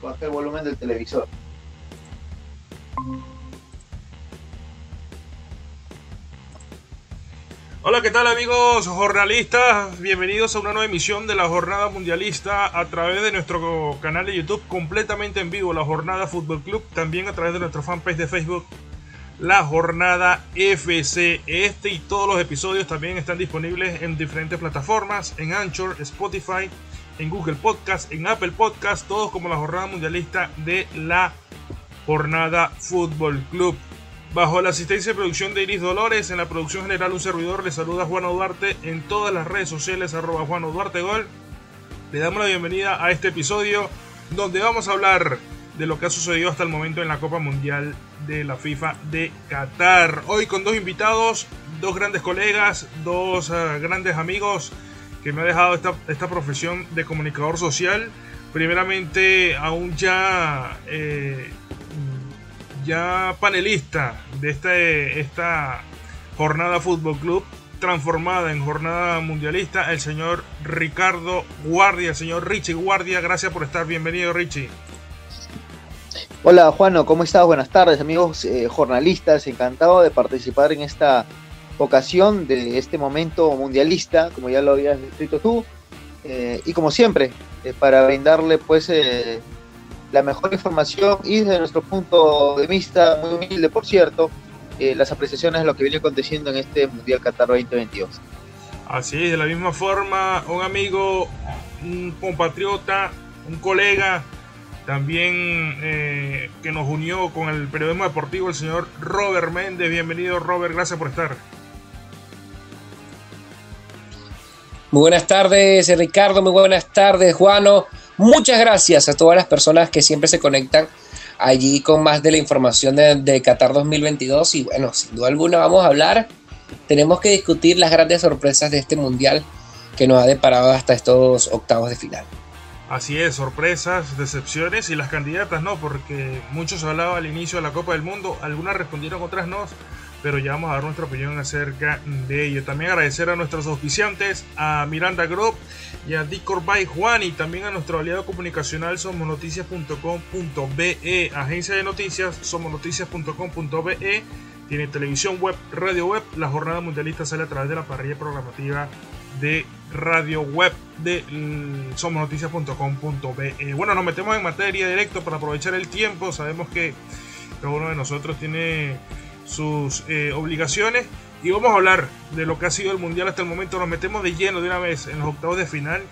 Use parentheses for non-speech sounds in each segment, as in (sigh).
bajé el volumen del televisor. Hola, ¿qué tal amigos jornalistas? Bienvenidos a una nueva emisión de la Jornada Mundialista a través de nuestro canal de YouTube completamente en vivo, la Jornada Fútbol Club, también a través de nuestra fanpage de Facebook, la Jornada FC. Este y todos los episodios también están disponibles en diferentes plataformas, en Anchor, Spotify, en Google Podcast, en Apple Podcast, todos como la Jornada Mundialista de la Jornada Fútbol Club. Bajo la asistencia de producción de Iris Dolores, en la producción general un servidor le saluda Juan Duarte en todas las redes sociales arroba Juan Duarte Gol. Le damos la bienvenida a este episodio donde vamos a hablar de lo que ha sucedido hasta el momento en la Copa Mundial de la FIFA de Qatar. Hoy con dos invitados, dos grandes colegas, dos uh, grandes amigos que me ha dejado esta, esta, profesión de comunicador social. Primeramente, aún ya eh, ya panelista de esta jornada Fútbol Club transformada en jornada mundialista, el señor Ricardo Guardia, el señor Richie Guardia. Gracias por estar. Bienvenido, Richie. Hola, Juano, ¿cómo estás? Buenas tardes, amigos eh, jornalistas. Encantado de participar en esta ocasión de este momento mundialista, como ya lo habías escrito tú. Eh, y como siempre, eh, para brindarle pues eh, la mejor información y desde nuestro punto de vista, muy humilde por cierto, eh, las apreciaciones de lo que viene aconteciendo en este Mundial Qatar 2022. Así es, de la misma forma, un amigo, un compatriota, un colega, también eh, que nos unió con el periodismo deportivo, el señor Robert Méndez. Bienvenido Robert, gracias por estar. Muy buenas tardes Ricardo, muy buenas tardes Juano. Muchas gracias a todas las personas que siempre se conectan allí con más de la información de, de, Qatar 2022 y bueno, sin duda alguna vamos a hablar, tenemos que discutir las grandes sorpresas de este mundial que nos ha deparado hasta estos octavos de final. Así es, sorpresas, decepciones y las candidatas no, porque muchos hablaban al inicio de la Copa del Mundo, algunas respondieron, otras no, pero ya vamos a dar nuestra opinión acerca de ello. También agradecer a nuestros auspiciantes, a Miranda Group y a Dicor by Juan y también a nuestro aliado comunicacional somosnoticias.com.be, agencia de noticias somosnoticias.com.be, tiene televisión web, radio web, la jornada mundialista sale a través de la parrilla programativa de radio web de somosnoticias.com.be. Bueno, nos metemos en materia directo para aprovechar el tiempo, sabemos que cada uno de nosotros tiene sus eh, obligaciones. Y vamos a hablar de lo que ha sido el mundial hasta el momento. Nos metemos de lleno de una vez en los octavos de final.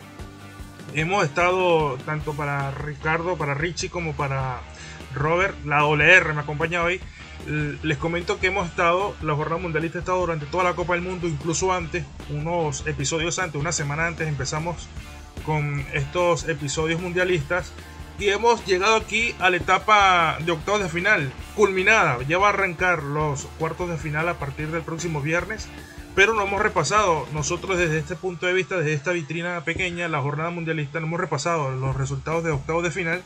Hemos estado tanto para Ricardo, para Richie como para Robert. La OLR me acompaña hoy. Les comento que hemos estado, la jornada mundialista ha estado durante toda la Copa del Mundo, incluso antes, unos episodios antes, una semana antes empezamos con estos episodios mundialistas y hemos llegado aquí a la etapa de octavos de final, culminada. Ya va a arrancar los cuartos de final a partir del próximo viernes, pero no hemos repasado. Nosotros desde este punto de vista, desde esta vitrina pequeña, la jornada mundialista, no hemos repasado los resultados de octavos de final.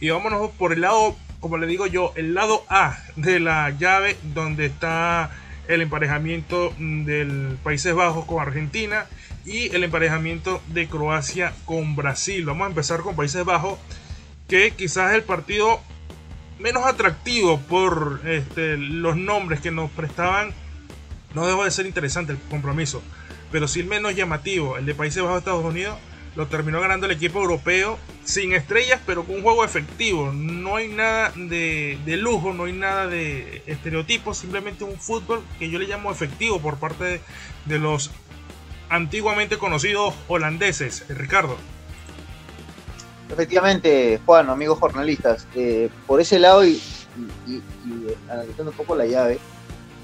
Y vámonos por el lado, como le digo yo, el lado A de la llave, donde está el emparejamiento del Países Bajos con Argentina y el emparejamiento de Croacia con Brasil. Vamos a empezar con Países Bajos que quizás el partido menos atractivo por este, los nombres que nos prestaban. No dejó de ser interesante el compromiso, pero sí el menos llamativo, el de Países Bajos Estados Unidos, lo terminó ganando el equipo europeo sin estrellas, pero con un juego efectivo. No hay nada de, lujo, no hay nada de estereotipos, simplemente un fútbol que yo le llamo efectivo por parte de, de los antiguamente conocidos holandeses. Ricardo. Efectivamente, Juan, amigos jornalistas, eh, por ese lado y, y, y, analizando un poco la llave,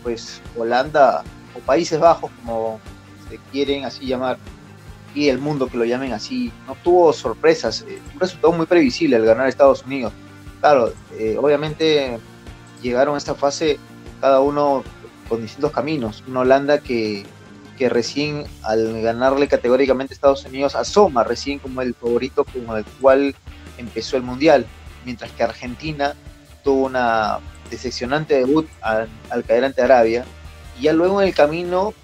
pues Holanda o Países Bajos, como se quieren así llamar, y el mundo que lo llamen así, no tuvo sorpresas, eh, un resultado muy previsible al ganar Estados Unidos. Claro, eh, obviamente llegaron a esta fase cada uno con distintos caminos. Una Holanda que que recién al ganarle categóricamente a Estados Unidos asoma recién como el favorito con el cual empezó el Mundial, mientras que Argentina tuvo una decepcionante debut al, caer ante Arabia y ya luego en el camino,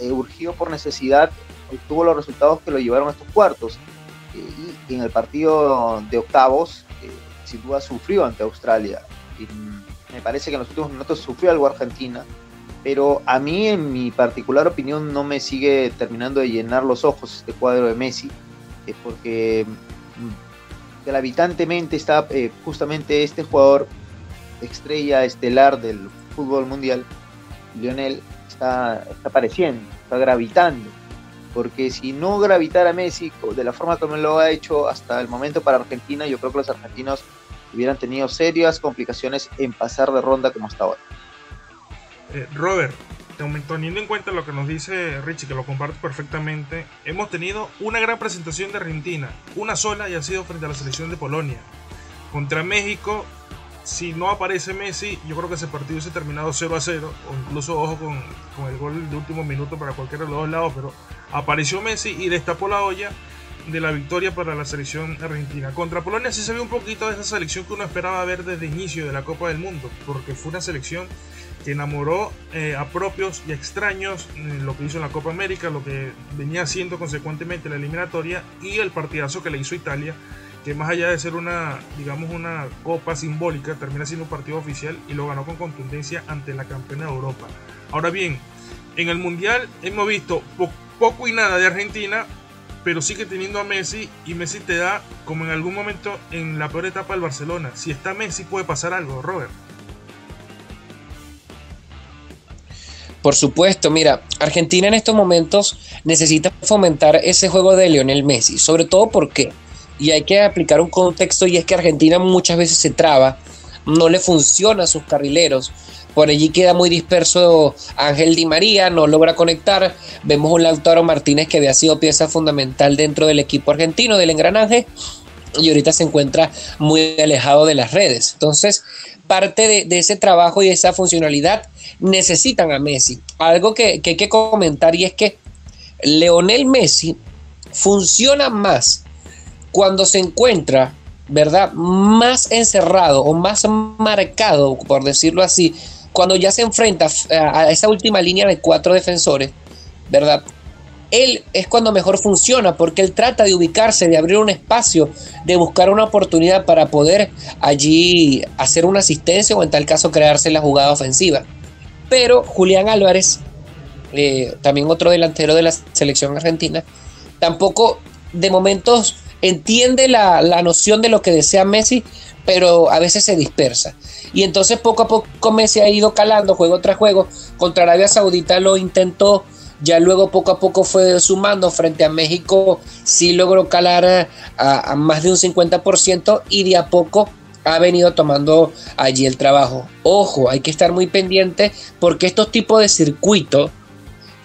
eh, urgido por necesidad, obtuvo los resultados que lo llevaron a estos cuartos. Eh, y en el partido de octavos, eh, sin duda sufrió ante Australia. Y me parece que en los últimos minutos sufrió algo Argentina, pero a mí en mi particular opinión no me sigue terminando de llenar los ojos este cuadro de Messi, eh, porque mm, gravitantemente está eh, justamente este jugador estrella estelar del fútbol mundial, Lionel, está, está apareciendo, está gravitando porque si no gravitara Messi de la forma como lo ha hecho hasta el momento para Argentina, yo creo que los argentinos hubieran tenido serias complicaciones en pasar de ronda como hasta ahora. Eh, Robert, teniendo en cuenta lo que nos dice Richie, que lo comparto perfectamente, hemos tenido una gran presentación de Argentina, una sola y ha sido frente a la selección de Polonia. Contra México si no aparece Messi, yo creo que ese partido se ha terminado 0 a 0, o incluso ojo con, con, el gol de último minuto para cualquiera de los dos lados, pero apareció Messi y destapó la olla de la victoria para la selección argentina. Contra Polonia sí se vio un poquito de esa selección que uno esperaba ver desde el inicio de la Copa del Mundo, porque fue una selección que enamoró eh, a propios y extraños en lo que hizo en la Copa América, lo que venía haciendo consecuentemente la eliminatoria y el partidazo que le hizo Italia que más allá de ser una, digamos, una copa simbólica, termina siendo un partido oficial y lo ganó con contundencia ante la campeona de Europa. Ahora bien, en el Mundial hemos visto poco y nada de Argentina, pero sigue teniendo a Messi y Messi te da, como en algún momento en la peor etapa del Barcelona, si está Messi puede pasar algo, Robert. Por supuesto, mira, Argentina en estos momentos necesita fomentar ese juego de Lionel Messi, sobre todo porque y hay que aplicar un contexto y es que Argentina muchas veces se traba, no le funciona a sus carrileros. Por allí queda muy disperso Ángel Di María, no logra conectar. Vemos un Lautaro Martínez que había sido pieza fundamental dentro del equipo argentino del engranaje y ahorita se encuentra muy alejado de las redes. Entonces, parte de, ese trabajo y esa funcionalidad necesitan a Messi. Algo que, que hay que comentar y es que Leonel Messi funciona más cuando se encuentra, ¿verdad? Más encerrado o más marcado, por decirlo así, cuando ya se enfrenta a esa última línea de cuatro defensores, ¿verdad? Él es cuando mejor funciona porque él trata de ubicarse, de abrir un espacio, de buscar una oportunidad para poder allí hacer una asistencia o en tal caso crearse la jugada ofensiva. Pero Julián Álvarez, eh, también otro delantero de la selección argentina, tampoco de momentos entiende la, noción de lo que desea Messi, pero a veces se dispersa. Y entonces poco a poco Messi ha ido calando juego tras juego. Contra Arabia Saudita lo intentó, ya luego poco a poco fue sumando frente a México, sí logró calar a, a más de un 50% y de a poco ha venido tomando allí el trabajo. Ojo, hay que estar muy pendiente porque estos tipos de circuitos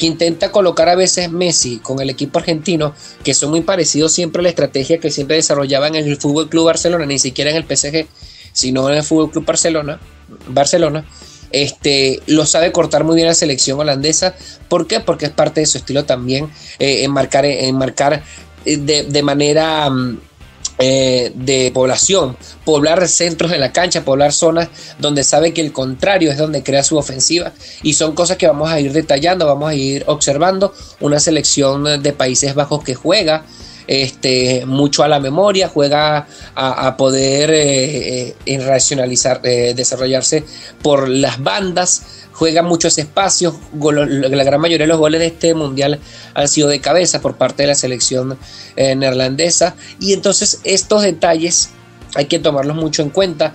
intenta colocar a veces Messi con el equipo argentino, que son muy parecidos siempre a la estrategia que siempre desarrollaban en el Fútbol Club Barcelona, ni siquiera en el PSG, sino en el Fútbol Club Barcelona, Barcelona. Este, lo sabe cortar muy bien la selección holandesa. ¿Por qué? Porque es parte de su estilo también eh, en marcar, en marcar eh, de, de manera mm, eh, de población, poblar centros de la cancha, poblar zonas donde sabe que el contrario es donde crea su ofensiva. Y son cosas que vamos a ir detallando, vamos a ir observando. Una selección de Países Bajos que juega este, mucho a la memoria, juega a, poder eh, eh racionalizar, eh, desarrollarse por las bandas, juega muchos espacios. La gran mayoría de los goles de este mundial han sido de cabeza por parte de la selección eh, neerlandesa. Y entonces estos detalles hay que tomarlos mucho en cuenta.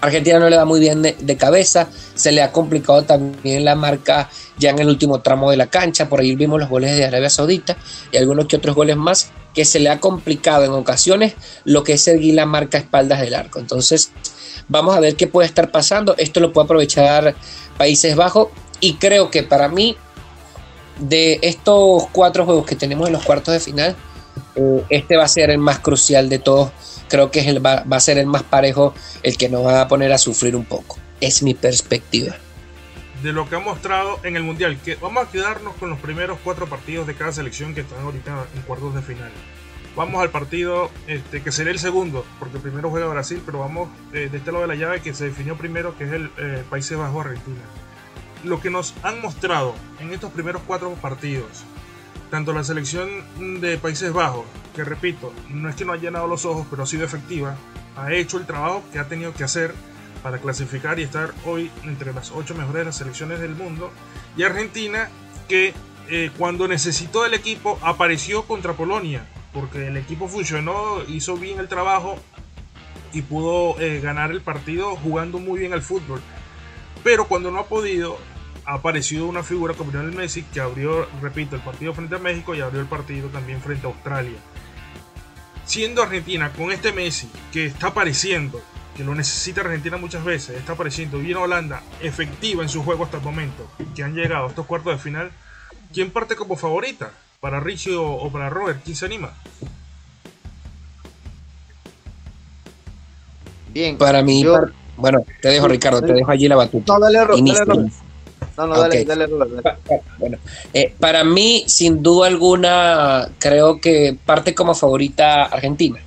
Argentina no le va muy bien de, cabeza, se le ha complicado también la marca ya en el último tramo de la cancha, por ahí vimos los goles de Arabia Saudita y algunos que otros goles más que se le ha complicado en ocasiones lo que es seguir la marca espaldas del arco. Entonces, vamos a ver qué puede estar pasando. Esto lo puede aprovechar Países Bajos y creo que para mí, de estos cuatro juegos que tenemos en los cuartos de final, eh, este va a ser el más crucial de todos. Creo que es el, va, va a ser el más parejo, el que nos va a poner a sufrir un poco. Es mi perspectiva de lo que ha mostrado en el Mundial. Que vamos a quedarnos con los primeros cuatro partidos de cada selección que están ahorita en cuartos de final. Vamos al partido este, que será el segundo, porque primero juega Brasil, pero vamos eh, de este lado de la llave que se definió primero, que es el eh, Países Bajos Argentina. Lo que nos han mostrado en estos primeros cuatro partidos, tanto la selección de Países Bajos, que repito, no es que no haya llenado los ojos, pero ha sido efectiva, ha hecho el trabajo que ha tenido que hacer para clasificar y estar hoy entre las ocho mejores de las selecciones del mundo. Y Argentina que eh, cuando necesitó el equipo apareció contra Polonia, porque el equipo funcionó, hizo bien el trabajo y pudo eh, ganar el partido jugando muy bien al fútbol. Pero cuando no ha podido, ha aparecido una figura como Lionel Messi que abrió, repito, el partido frente a México y abrió el partido también frente a Australia. Siendo Argentina con este Messi que está apareciendo, que lo necesita Argentina muchas veces, está apareciendo bien Holanda, efectiva en su juego hasta el momento, que han llegado a estos cuartos de final, ¿quién parte como favorita? ¿Para Richie o, para Robert? ¿Quién se anima? Bien. Para mí, bueno, te dejo Ricardo, te dejo allí la batuta. No, dale, dale, No, no, dale, dale, Bueno, eh, para mí, sin duda alguna, creo que parte como favorita Argentina.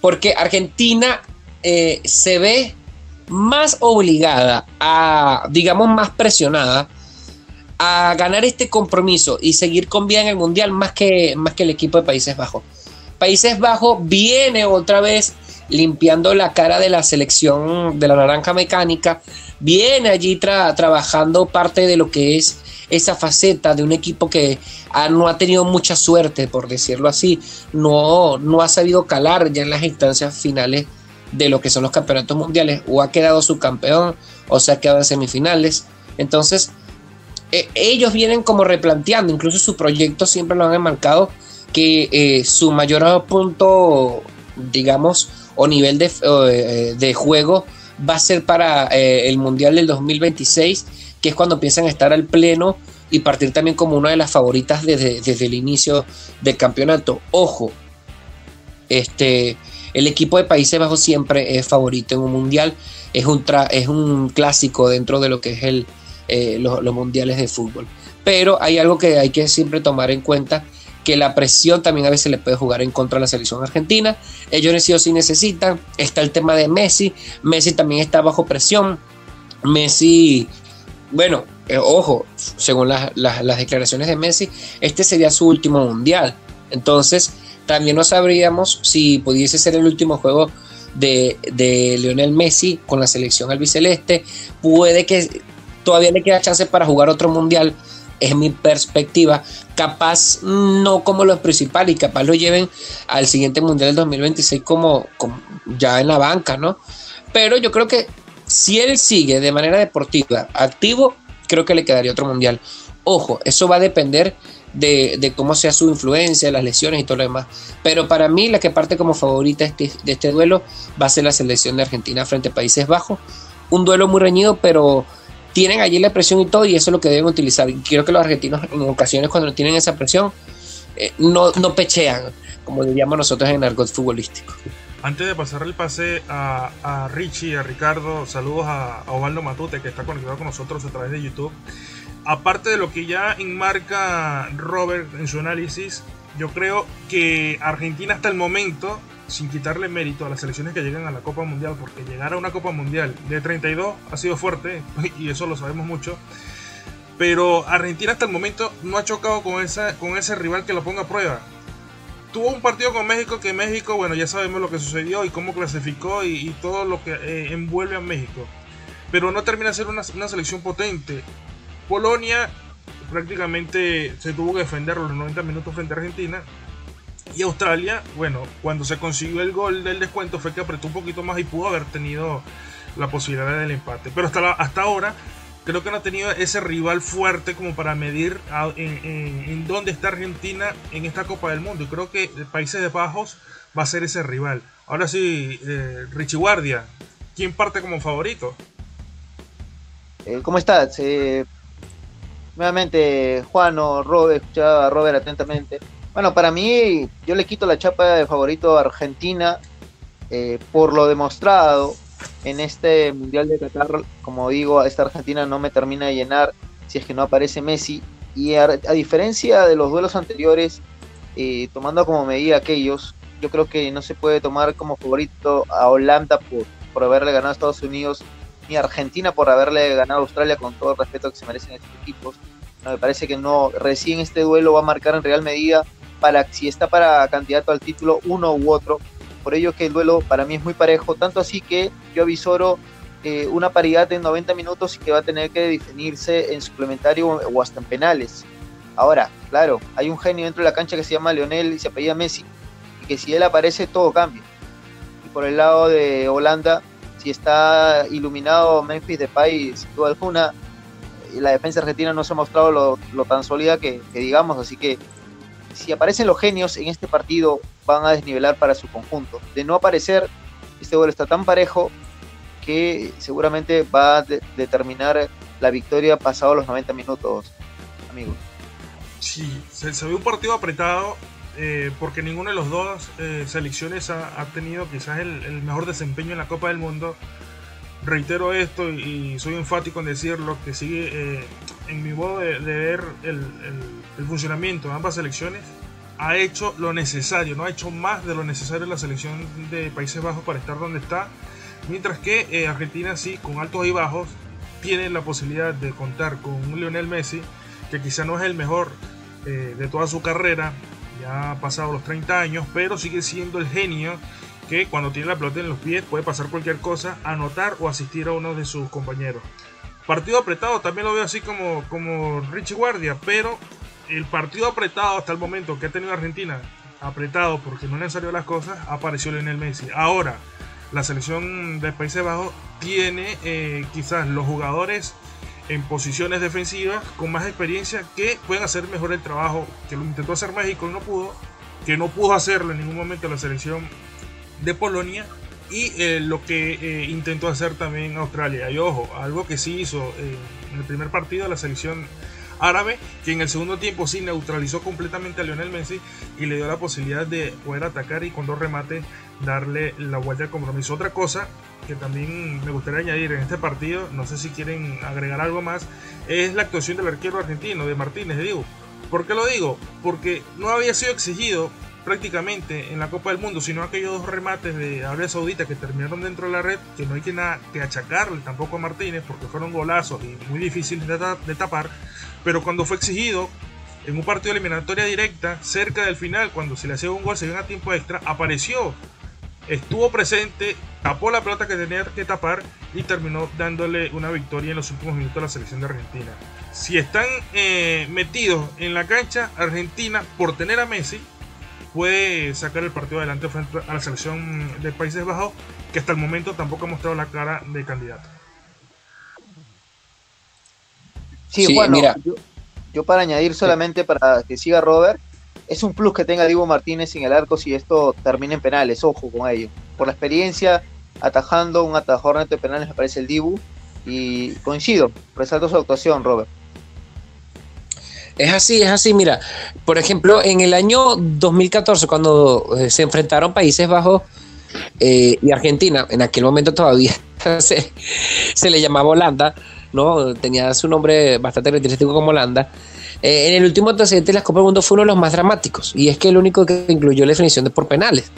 Porque Argentina eh, se ve más obligada a, digamos, más presionada a ganar este compromiso y seguir con vida en el Mundial más que, más que el equipo de Países Bajos. Países Bajos viene otra vez limpiando la cara de la selección de la naranja mecánica, viene allí trabajando parte de lo que es esa faceta de un equipo que no ha tenido mucha suerte, por decirlo así, no, no ha sabido calar ya en las instancias finales de lo que son los campeonatos mundiales, o ha quedado subcampeón, o se ha quedado en semifinales. Entonces, e, ellos vienen como replanteando, incluso su proyecto siempre lo han enmarcado, que eh, su mayor punto, digamos, o nivel de, eh, de juego va a ser para eh, el Mundial del 2026, que es cuando empiezan a estar al pleno y partir también como una de las favoritas desde, desde el inicio del campeonato. Ojo, este, el equipo de Países Bajos siempre es favorito en un mundial, es un, es un clásico dentro de lo que es el, eh, los, mundiales de fútbol. Pero hay algo que hay que siempre tomar en cuenta, que la presión también a veces le puede jugar en contra de la selección argentina. Ellos sí o sí necesitan. Está el tema de Messi. Messi también está bajo presión. Messi, bueno, eh, ojo, según las declaraciones de Messi, este sería su último mundial. Entonces, también no sabríamos si pudiese ser el último juego de, de, Lionel Messi con la selección albiceleste. Puede que todavía le queda chance para jugar otro mundial, es mi perspectiva. Capaz no como los principales y capaz lo lleven al siguiente mundial del 2026 como, ya en la banca, ¿no? Pero yo creo que si él sigue de manera deportiva, activo, creo que le quedaría otro mundial. Ojo, eso va a depender de, cómo sea su influencia, las lesiones y todo lo demás. Pero para mí la que parte como favorita este, de este duelo va a ser la selección de Argentina frente a Países Bajos. Un duelo muy reñido, pero tienen allí la presión y todo y eso es lo que deben utilizar. Y quiero que los argentinos en ocasiones cuando tienen esa presión eh, no, no pechean, como diríamos nosotros en el argot futbolístico. Antes de pasar el pase a, a Richie, a Ricardo, saludos a, a Osvaldo Matute que está conectado con nosotros a través de YouTube aparte de lo que ya enmarca Robert en su análisis, yo creo que Argentina hasta el momento, sin quitarle mérito a las selecciones que llegan a la Copa Mundial, porque llegar a una Copa Mundial de 32 ha sido fuerte, (laughs) y eso lo sabemos mucho, pero Argentina hasta el momento no ha chocado con, esa, con ese rival que lo ponga a prueba. Tuvo un partido con México que México, bueno, ya sabemos lo que sucedió y cómo clasificó y, todo lo que eh, envuelve a México. Pero no termina de ser una, una selección potente. Polonia prácticamente se tuvo que defender los 90 minutos frente a Argentina. Y Australia, bueno, cuando se consiguió el gol del descuento fue que apretó un poquito más y pudo haber tenido la posibilidad del empate. Pero hasta, hasta ahora creo que no ha tenido ese rival fuerte como para medir en, dónde está Argentina en esta Copa del Mundo. Y creo que Países de Bajos va a ser ese rival. Ahora sí, eh, Richie Guardia, ¿quién parte como favorito? Eh, ¿Cómo estás? Eh, nuevamente Juan o Robert, escuchaba a Robert atentamente. Bueno, para mí, yo le quito la chapa de favorito a Argentina eh, por lo demostrado en este Mundial de Qatar. Como digo, esta Argentina no me termina de llenar si es que no aparece Messi. Y a, diferencia de los duelos anteriores, eh, tomando como medida aquellos, yo creo que no se puede tomar como favorito a Holanda por, por haberle ganado a Estados Unidos ni Argentina por haberle ganado a Australia con todo el respeto que se merecen estos equipos. me parece que no, recién este duelo va a marcar en real medida para si está para candidato al título uno u otro, por ello que el duelo para mí es muy parejo, tanto así que yo avisoro eh, una paridad en 90 minutos y que va a tener que definirse en suplementario o hasta en penales. Ahora, claro, hay un genio dentro de la cancha que se llama Leonel y se apellida Messi, y que si él aparece todo cambia. Y por el lado de Holanda, si está iluminado Memphis Depay, sin duda alguna, la defensa argentina no se ha mostrado lo, tan sólida que, digamos, así que si aparecen los genios en este partido van a desnivelar para su conjunto. De no aparecer, este gol está tan parejo que seguramente va a determinar la victoria pasado los 90 minutos, amigos. Sí, se, ve un partido apretado eh, porque ninguno de los dos eh, selecciones ha, tenido quizás el, mejor desempeño en la Copa del Mundo reitero esto y, soy enfático en decirlo, que sigue eh, en mi modo de, ver el, funcionamiento de ambas selecciones, ha hecho lo necesario, no ha hecho más de lo necesario la selección de Países Bajos para estar donde está, mientras que eh, Argentina sí, con altos y bajos, tiene la posibilidad de contar con un Lionel Messi, que quizá no es el mejor eh, de toda su carrera, ya ha pasado los 30 años, pero sigue siendo el genio que cuando tiene la pelota en los pies puede pasar cualquier cosa, anotar o asistir a uno de sus compañeros. Partido apretado también lo veo así como, como Richie Guardia, pero el partido apretado hasta el momento que ha tenido Argentina, apretado porque no le han salido las cosas, apareció Lionel Messi. Ahora, la selección de Países Bajos tiene eh, quizás los jugadores en posiciones defensivas con más experiencia que pueden hacer mejor el trabajo que lo intentó hacer México y no pudo, que no pudo hacerlo en ningún momento la selección de Polonia y eh, lo que eh, intentó hacer también Australia. Y ojo, algo que sí hizo eh, en el primer partido de la selección árabe, que en el segundo tiempo sí neutralizó completamente a Lionel Messi y le dio la posibilidad de poder atacar y con dos remates darle la vuelta al compromiso. Otra cosa que también me gustaría añadir en este partido, no sé si quieren agregar algo más, es la actuación del arquero argentino, de Martínez, digo. ¿Por qué lo digo? Porque no había sido exigido prácticamente en la Copa del Mundo, sino aquellos dos remates de Arabia Saudita que terminaron dentro de la red, que no hay que, que achacarle tampoco a Martínez, porque fueron golazos y muy difíciles de, tapar, pero cuando fue exigido en un partido de eliminatoria directa, cerca del final, cuando se le hacía un gol, se dio a tiempo extra, apareció, estuvo presente, tapó la pelota que tenía que tapar y terminó dándole una victoria en los últimos minutos a la selección de Argentina. Si están eh, metidos en la cancha, Argentina, por tener a Messi, puede sacar el partido adelante frente a la selección de Países Bajos, que hasta el momento tampoco ha mostrado la cara de candidato. Sí, bueno, yo, para añadir solamente para que siga Robert, es un plus que tenga Divo Martínez en el arco si esto termina en penales, ojo con ello. Por la experiencia, atajando un atajador neto de penales me parece el Dibu, y coincido, resalto su actuación, Robert. Es así, es así. Mira, por ejemplo, en el año 2014, cuando eh, se enfrentaron Países Bajos eh, y Argentina, en aquel momento todavía (laughs) se, le llamaba Holanda, ¿no? Tenía su nombre bastante característico como Holanda. Eh, en el último antecedente de las Copas del Mundo fue uno de los más dramáticos, y es que el único que incluyó la definición de por penales,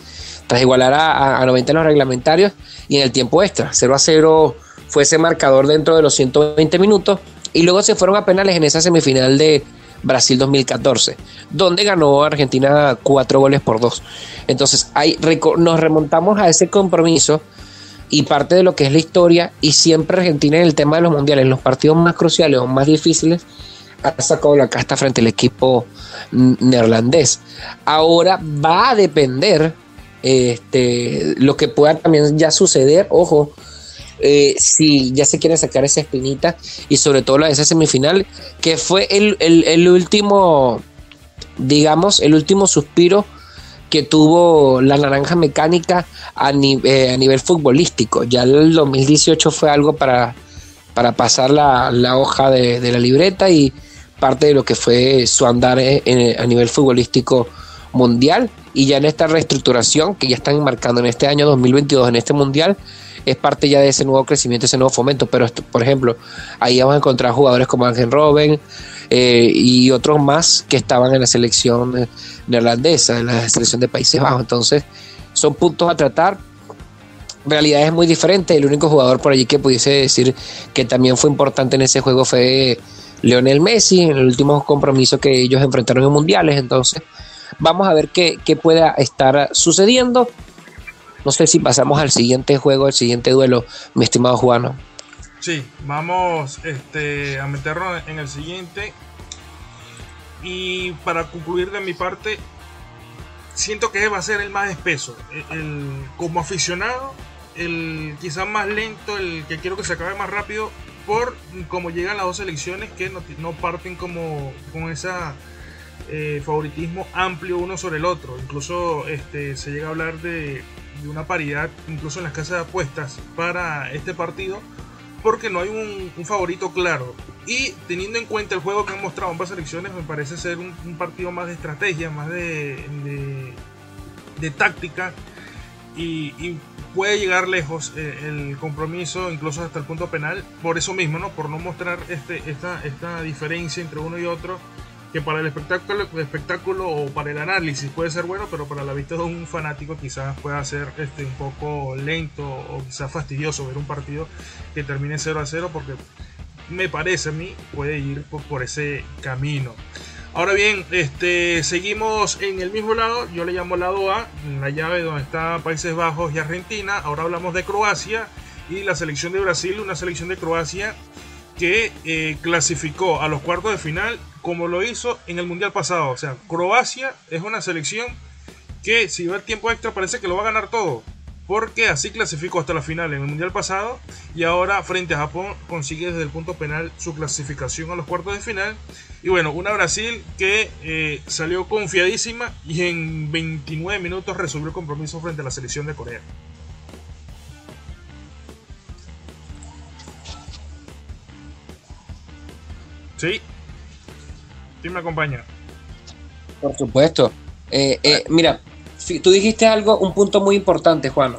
tras igualar a, a 90 en los reglamentarios y en el tiempo extra. 0 a 0 fue ese marcador dentro de los 120 minutos, y luego se fueron a penales en esa semifinal de Brasil 2014, donde ganó Argentina cuatro goles por dos. Entonces, ahí nos remontamos a ese compromiso y parte de lo que es la historia, y siempre Argentina en el tema de los mundiales, los partidos más cruciales o más difíciles, ha sacado la casta frente al equipo neerlandés. Ahora va a depender este, lo que pueda también ya suceder, ojo, eh, si ya se quiere sacar esa espinita y sobre todo la de esa semifinal, que fue el, último, digamos, el último suspiro que tuvo la naranja mecánica a, eh, a nivel futbolístico. Ya el 2018 fue algo para, para pasar la, hoja de, la libreta y parte de lo que fue su andar a nivel futbolístico mundial. Y ya en esta reestructuración que ya están marcando en este año 2022, en este mundial, es parte ya de ese nuevo crecimiento, ese nuevo fomento. Pero, por ejemplo, ahí vamos a encontrar jugadores como Ángel Robben eh, y otros más que estaban en la selección neerlandesa, en la selección de Países Bajos. Entonces, son puntos a tratar. Realidad es muy diferente. El único jugador por allí que pudiese decir que también fue importante en ese juego fue Leonel Messi, en el último compromiso que ellos enfrentaron en mundiales. Entonces, vamos a ver qué, qué pueda estar sucediendo. No sé si pasamos al siguiente juego, al siguiente duelo, mi estimado Juano. Sí, vamos este, a meternos en el siguiente. Y para concluir de mi parte, siento que va a ser el más espeso. El, como aficionado, el quizás más lento, el que quiero que se acabe más rápido, por cómo llegan las dos selecciones que no, parten como con ese eh, favoritismo amplio uno sobre el otro. Incluso este, se llega a hablar de, de una paridad, incluso en las casas de apuestas, para este partido porque no hay un, favorito claro. Y teniendo en cuenta el juego que han mostrado ambas selecciones, me parece ser un, partido más de estrategia, más de, de, táctica. Y, puede llegar lejos eh, el compromiso, incluso hasta el punto penal, por eso mismo, ¿no? Por no mostrar este, esta, esta diferencia entre uno y otro que para el espectáculo, o para el análisis puede ser bueno, pero para la vista de un fanático quizás pueda ser este, un poco lento o quizás fastidioso ver un partido que termine 0 a 0 porque me parece a mí puede ir por, ese camino. Ahora bien, este, seguimos en el mismo lado, yo le llamo lado A, la llave donde está Países Bajos y Argentina. Ahora hablamos de Croacia y la selección de Brasil, una selección de Croacia que eh, clasificó a los cuartos de final como lo hizo en el Mundial pasado. O sea, Croacia es una selección que si va el tiempo extra parece que lo va a ganar todo. Porque así clasificó hasta la final en el Mundial pasado y ahora frente a Japón consigue desde el punto penal su clasificación a los cuartos de final. Y bueno, una Brasil que eh, salió confiadísima y en 29 minutos resolvió el compromiso frente a la selección de Corea. Sí, ¿Quién me acompaña? Por supuesto. Eh, eh, mira, tú dijiste algo, un punto muy importante, Juan.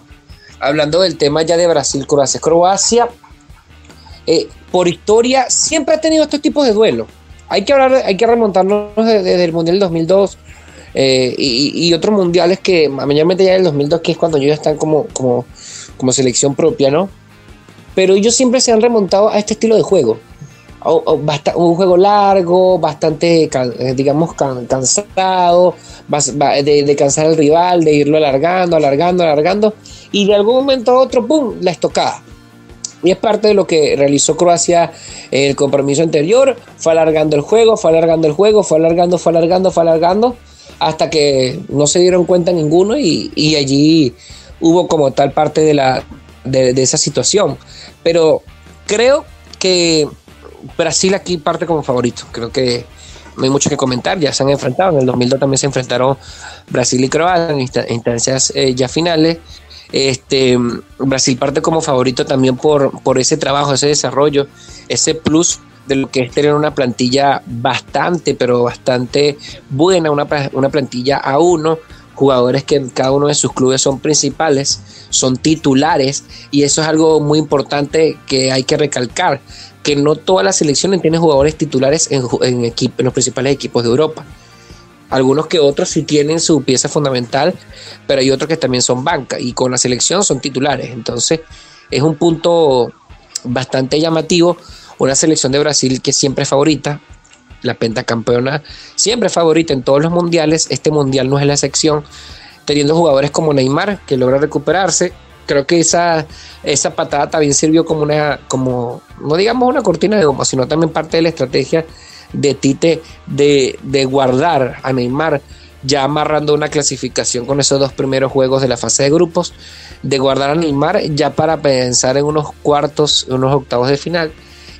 Hablando del tema ya de Brasil-Croacia. Croacia, eh, por historia, siempre ha tenido estos tipos de duelos. Hay que hablar, hay que remontarnos desde, el Mundial 2002 y, otros mundiales que, mayormente ya del 2002, que es cuando ellos están como, como, como selección propia, ¿no? Pero ellos siempre se han remontado a este estilo de juego un juego largo, bastante, eh, digamos, cansado, de, cansar al rival, de irlo alargando, alargando, alargando, y de algún momento a otro, ¡pum!, la estocada. Y es parte de lo que realizó Croacia el compromiso anterior, fue alargando el juego, fue alargando el juego, fue alargando, fue alargando, fue alargando, hasta que no se dieron cuenta ninguno y, allí hubo como tal parte de, la, de esa situación. Pero creo que Brasil aquí parte como favorito. Creo que no hay mucho que comentar. Ya se han enfrentado. En el 2002 también se enfrentaron Brasil y Croacia en instancias eh, ya finales. Este, Brasil parte como favorito también por, por ese trabajo, ese desarrollo, ese plus de lo que es tener una plantilla bastante, pero bastante buena, una, una plantilla a uno, jugadores que en cada uno de sus clubes son principales, son titulares, y eso es algo muy importante que hay que recalcar que no todas las selecciones tienen jugadores titulares en, en, en los principales equipos de Europa. Algunos que otros sí tienen su pieza fundamental, pero hay otros que también son banca y con la selección son titulares. Entonces es un punto bastante llamativo. Una selección de Brasil que siempre es favorita, la pentacampeona siempre es favorita en todos los mundiales. Este mundial no es la sección, teniendo jugadores como Neymar que logra recuperarse, creo que esa, esa patada también sirvió como una, como, no digamos una cortina de humo, sino también parte de la estrategia de Tite de, de guardar a Neymar ya amarrando una clasificación con esos dos primeros juegos de la fase de grupos, de guardar a Neymar ya para pensar en unos cuartos, unos octavos de final.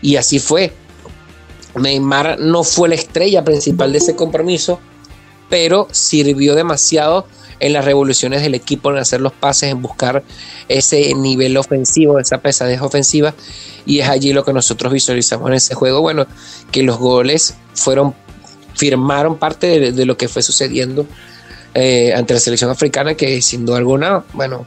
Y así fue. Neymar no fue la estrella principal de ese compromiso, pero sirvió demasiado en las revoluciones del equipo, en hacer los pases, en buscar ese nivel ofensivo, esa pesadez ofensiva. Y es allí lo que nosotros visualizamos en ese juego. Bueno, que los goles fueron, firmaron parte de, lo que fue sucediendo eh, ante la selección africana, que sin duda alguna, bueno,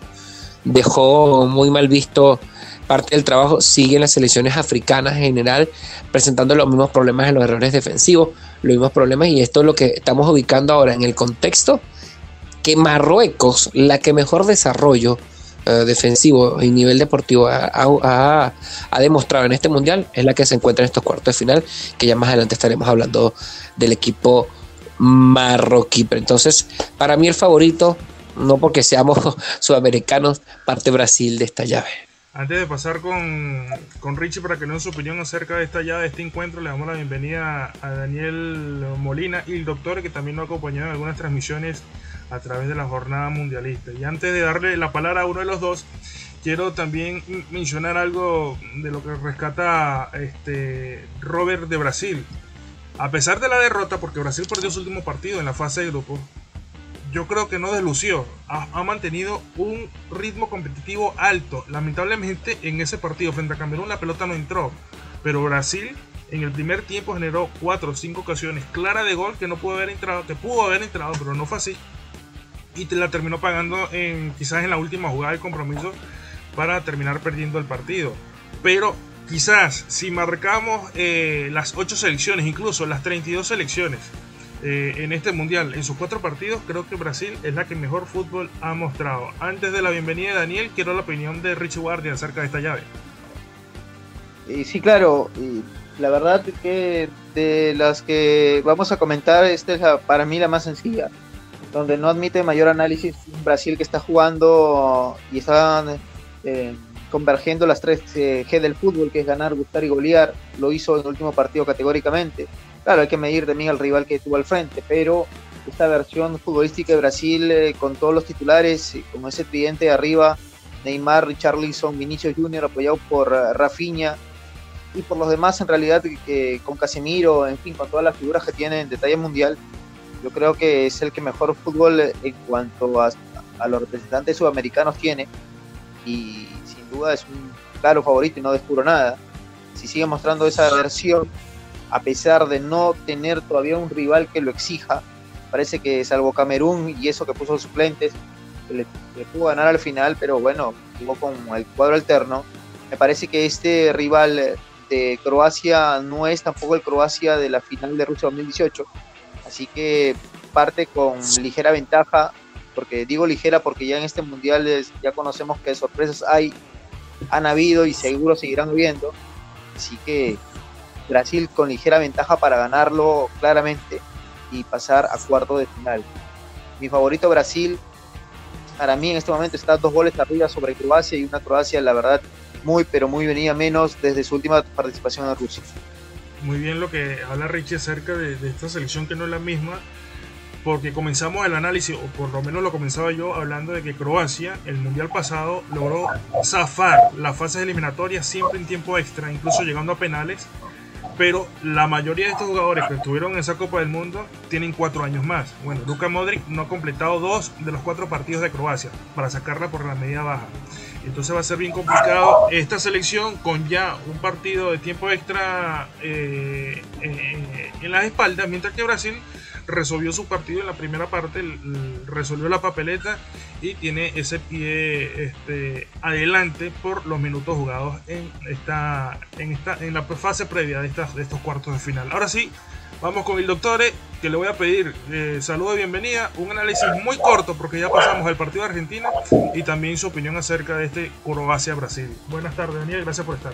dejó muy mal visto parte del trabajo sigue en las selecciones africanas en general, presentando los mismos problemas en los errores defensivos, los mismos problemas, y esto es lo que estamos ubicando ahora en el contexto que Marruecos, la que mejor desarrollo eh, defensivo y nivel deportivo ha, demostrado en este mundial, es la que se encuentra en estos cuartos de final, que ya más adelante estaremos hablando del equipo marroquí. Pero entonces, para mí el favorito no porque seamos (laughs) sudamericanos, parte Brasil de esta llave. Antes de pasar con, con Richie para que nos su opinión acerca de esta llave, de este encuentro, le damos la bienvenida a Daniel Molina y el doctor que también nos acompañó en algunas transmisiones a través de la jornada mundialista. Y antes de darle la palabra a uno de los dos, quiero también mencionar algo de lo que rescata este Robert de Brasil. A pesar de la derrota, porque Brasil perdió su último partido en la fase de grupo, yo creo que no deslució. Ha, mantenido un ritmo competitivo alto. Lamentablemente en ese partido frente a Camerún la pelota no entró. Pero Brasil en el primer tiempo generó 4 o 5 ocasiones claras de gol que no pudo haber entrado, que pudo haber entrado, pero no fue así. Y te la terminó pagando en, quizás en la última jugada de compromiso para terminar perdiendo el partido. Pero quizás si marcamos eh, las 8 selecciones, incluso las 32 selecciones, eh, en este mundial. En sus cuatro partidos, creo que Brasil es la que mejor fútbol ha mostrado. Antes de la bienvenida de Daniel, quiero la opinión de Richie Guardia acerca de esta llave. sí, claro. la verdad que de las que vamos a comentar, esta es para mí la más sencilla, donde no admite mayor análisis. Brasil que está jugando y está eh, convergiendo las tres eh, G del fútbol, que es ganar, gustar y golear. Lo hizo en el último partido categóricamente Claro, hay que medir también al rival que tuvo al frente, pero esta versión futbolística de Brasil eh, con todos los titulares, como ese tridente de arriba, Neymar, Richarlison, Vinicius Junior apoyado por Rafinha y por los demás en realidad con Casemiro, en fin, con todas las figuras que tiene en detalle mundial, yo creo que es el que mejor fútbol en cuanto a, los representantes sudamericanos tiene y sin duda es un claro favorito y no descubro nada. Si sigue mostrando esa versión a pesar de no tener todavía un rival que lo exija. Parece que salvo Camerún y eso que puso los suplentes, le, pudo ganar al final, pero bueno, jugó con el cuadro alterno. Me parece que este rival de Croacia no es tampoco el Croacia de la final de Rusia 2018, así que parte con ligera ventaja, porque digo ligera porque ya en este mundial ya conocemos que sorpresas hay, han habido y seguro seguirán habiendo, así que Brasil con ligera ventaja para ganarlo claramente y pasar a cuarto de final. Mi favorito Brasil, para mí en este momento está dos goles arriba sobre Croacia y una Croacia, la verdad, muy pero muy venida menos desde su última participación en Rusia. Muy bien lo que habla Richie acerca de, de esta selección que no es la misma, porque comenzamos el análisis, o por lo menos lo comenzaba yo hablando de que Croacia, el mundial pasado, logró zafar las fases eliminatorias siempre en tiempo extra, incluso llegando a penales pero la mayoría de estos jugadores que estuvieron en esa Copa del Mundo tienen cuatro años más. Bueno, Luka Modric no ha completado dos de los cuatro partidos de Croacia para sacarla por la medida baja. Entonces va a ser bien complicado esta selección con ya un partido de tiempo extra eh, eh, en las espaldas, mientras que Brasil resolvió su partido en la primera parte, resolvió la papeleta y tiene ese pie este, adelante por los minutos jugados en esta, en esta en la fase previa de, estas, de estos cuartos de final. Ahora sí, vamos con el doctor que le voy a pedir eh, saludo y bienvenida, un análisis muy corto porque ya pasamos al partido de Argentina y también su opinión acerca de este Croacia-Brasil. Buenas tardes, Daniel, gracias por estar.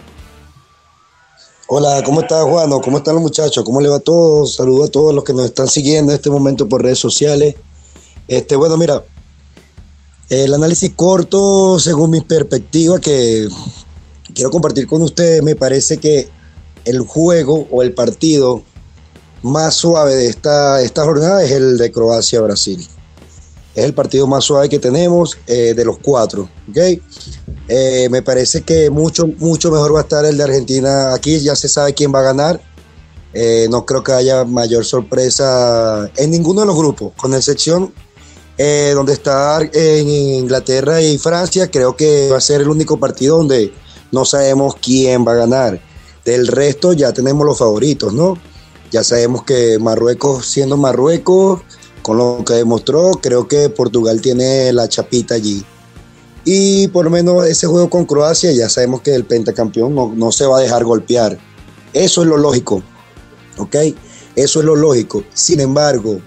Hola, ¿cómo estás, Juan? ¿Cómo están los muchachos? ¿Cómo le va a todos? Saludo a todos los que nos están siguiendo en este momento por redes sociales. Este, bueno, mira, el análisis corto, según mi perspectiva, que quiero compartir con ustedes, me parece que el juego o el partido más suave de esta, esta jornada es el de Croacia-Brasil. Es el partido más suave que tenemos eh, de los cuatro. Eh, me parece que mucho, mucho mejor va a estar el de Argentina aquí. Ya se sabe quién va a ganar. Eh, no creo que haya mayor sorpresa en ninguno de los grupos, con excepción donde está en Inglaterra y Francia. Creo que va a ser el único partido donde no sabemos quién va a ganar. Del resto ya tenemos los favoritos, ¿no? Ya sabemos que Marruecos, siendo Marruecos, con lo que demostró, creo que Portugal tiene la chapita allí. Y por lo menos ese juego con Croacia, ya sabemos que el pentacampeón no, no se va a dejar golpear. Eso es lo lógico, ¿ok? Eso es lo lógico. Sin embargo,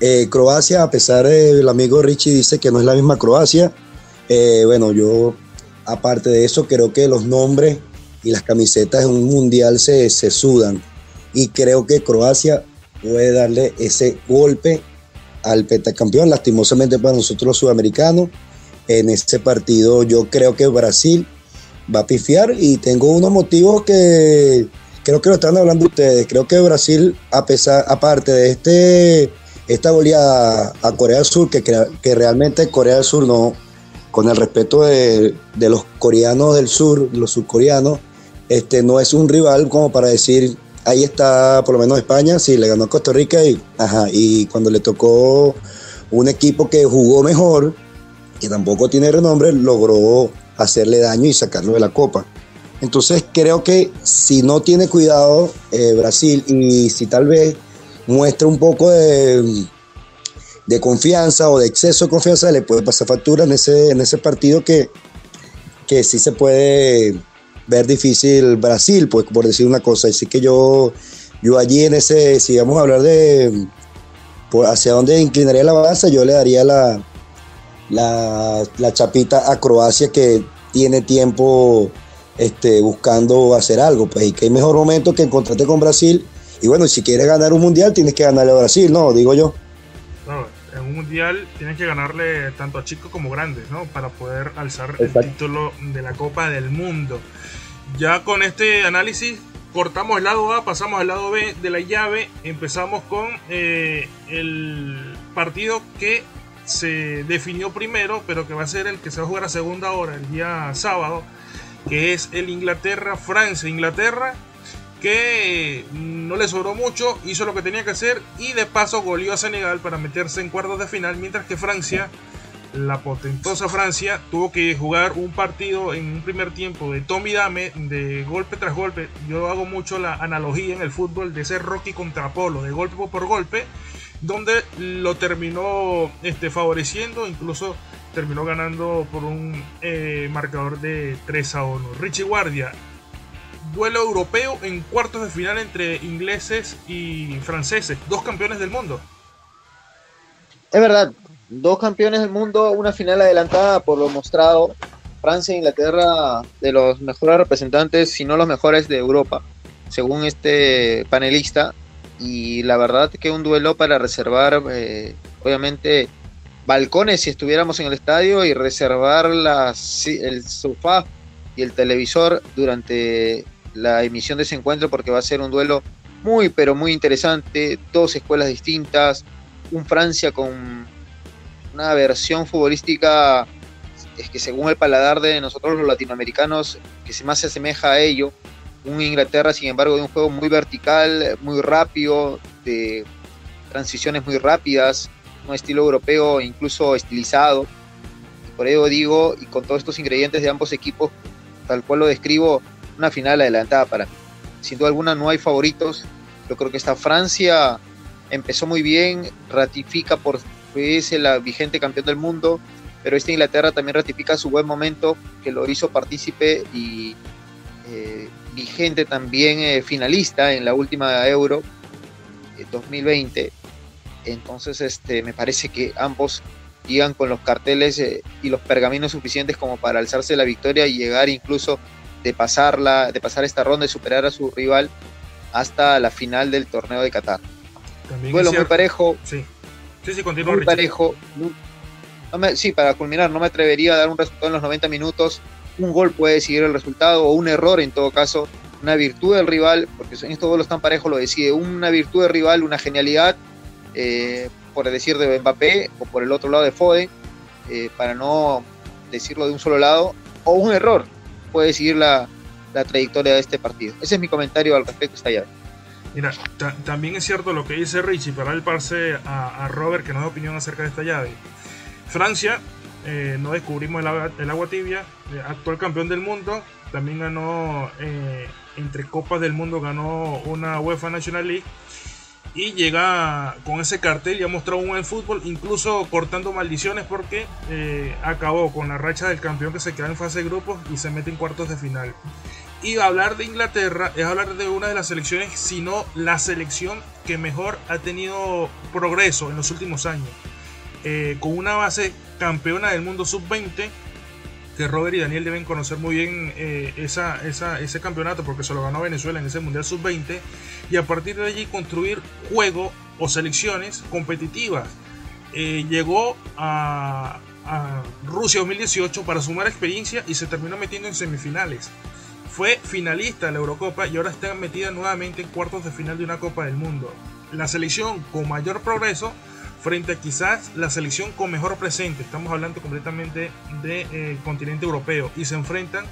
eh, Croacia, a pesar del amigo Richie dice que no es la misma Croacia, eh, bueno, yo aparte de eso creo que los nombres y las camisetas en un mundial se, se sudan y creo que Croacia puede darle ese golpe al pentacampeón, lastimosamente para nosotros los sudamericanos. En ese partido yo creo que Brasil va a pifiar y tengo unos motivos que creo que lo están hablando ustedes. Creo que Brasil, a pesar, aparte de este, esta goleada a Corea del Sur, que, que realmente Corea del Sur no, con el respeto de, los coreanos del sur, los surcoreanos, este, no es un rival como para decir, ahí está por lo menos España, sí, le ganó a Costa Rica y, ajá, y cuando le tocó un equipo que jugó mejor, que tampoco tiene renombre, logró hacerle daño y sacarlo de la copa. Entonces creo que si no tiene cuidado eh, Brasil y si tal vez muestra un poco de, de, confianza o de exceso de confianza, le puede pasar factura en ese, en ese partido que, que sí se puede ver difícil Brasil, pues por decir una cosa. Así que yo, yo allí en ese, si vamos a hablar de hacia dónde inclinaría la balanza, yo le daría la, la, la chapita a Croacia que tiene tiempo este, buscando hacer algo. Pues, y que hay mejor momento que encontrarte con Brasil. Y bueno, si quieres ganar un mundial, tienes que ganarle a Brasil, ¿no? Digo yo. No, en un mundial tienes que ganarle tanto a chicos como grandes, ¿no? Para poder alzar el título de la Copa del Mundo. Ya con este análisis cortamos el lado A, pasamos al lado B de la llave. Empezamos con eh, el partido que se definió primero, pero que va a ser el que se va a jugar a segunda hora, el día sábado, que es el Inglaterra-Francia. Inglaterra que no le sobró mucho, hizo lo que tenía que hacer y de paso goleó a Senegal para meterse en cuartos de final, mientras que Francia, la potentosa Francia, tuvo que jugar un partido en un primer tiempo de Tommy Dame, de golpe tras golpe. Yo hago mucho la analogía en el fútbol de ser Rocky contra Polo, de golpe por golpe, donde lo terminó este, favoreciendo, incluso terminó ganando por un eh, marcador de 3 a 1. Richie Guardia, duelo europeo en cuartos de final entre ingleses y franceses, dos campeones del mundo. Es verdad, dos campeones del mundo, una final adelantada por lo mostrado. Francia e Inglaterra de los mejores representantes, si no los mejores de Europa, según este panelista. Y la verdad que un duelo para reservar, eh, obviamente, balcones si estuviéramos en el estadio y reservar las, el sofá y el televisor durante la emisión de ese encuentro porque va a ser un duelo muy pero muy interesante, dos escuelas distintas, un Francia con una versión futbolística es que según el paladar de nosotros los latinoamericanos que se más se asemeja a ello, un Inglaterra sin embargo de un juego muy vertical, muy rápido, de transiciones muy rápidas, un estilo europeo incluso estilizado. Y por ello digo, y con todos estos ingredientes de ambos equipos, tal cual lo describo, una final adelantada para mí. Sin duda alguna no hay favoritos. Yo creo que esta Francia empezó muy bien, ratifica por es la vigente campeón del mundo, pero esta Inglaterra también ratifica su buen momento, que lo hizo partícipe y eh, vigente también eh, finalista en la última Euro 2020 eh, entonces, este, me parece que ambos llegan con los carteles y los pergaminos suficientes como para alzarse la victoria y llegar incluso de pasarla, de pasar esta ronda y superar a su rival hasta la final del torneo de Qatar. Bueno, muy parejo. Sí, sí, sí continúa. Muy parejo. sí, para culminar, no me atrevería a dar un resultado en los 90 minutos. Un gol puede decidir el resultado o un error en todo caso. Una virtud del rival, porque en estos duelos tan parejos lo decide. Una virtud del rival, una genialidad eh, por decir de Mbappé o por el otro lado de Foden, eh, para no decirlo de un solo lado, o un error puede decidir la, trayectoria de este partido. Ese es mi comentario al respecto de esta llave. Mira, también es cierto lo que dice Richie, para el parse a, Robert que nos da opinión acerca de esta llave. Francia, eh, no descubrimos el, agua tibia, actual campeón del mundo, también ganó, entre Copas del Mundo, ganó una UEFA National League y llega con ese cartel y ha mostrado un buen fútbol, incluso cortando maldiciones porque eh, acabó con la racha del campeón que se queda en fase de grupos y se mete en cuartos de final. Y hablar de Inglaterra es hablar de una de las selecciones, si no la selección que mejor ha tenido progreso en los últimos años. Eh, con una base campeona del mundo sub-20 que Robert y Daniel deben conocer muy bien eh, esa, ese campeonato porque se lo ganó Venezuela en ese Mundial Sub-20 y a partir de allí construir juego o selecciones competitivas. eh, llegó a, a Rusia 2018 para sumar experiencia y se terminó metiendo en semifinales. Fue finalista de la Eurocopa y ahora está metida nuevamente en cuartos de final de una Copa del Mundo. La selección con mayor progreso frente a quizás la selección con mejor presente. Estamos hablando completamente del de, eh, continente europeo y se enfrentan,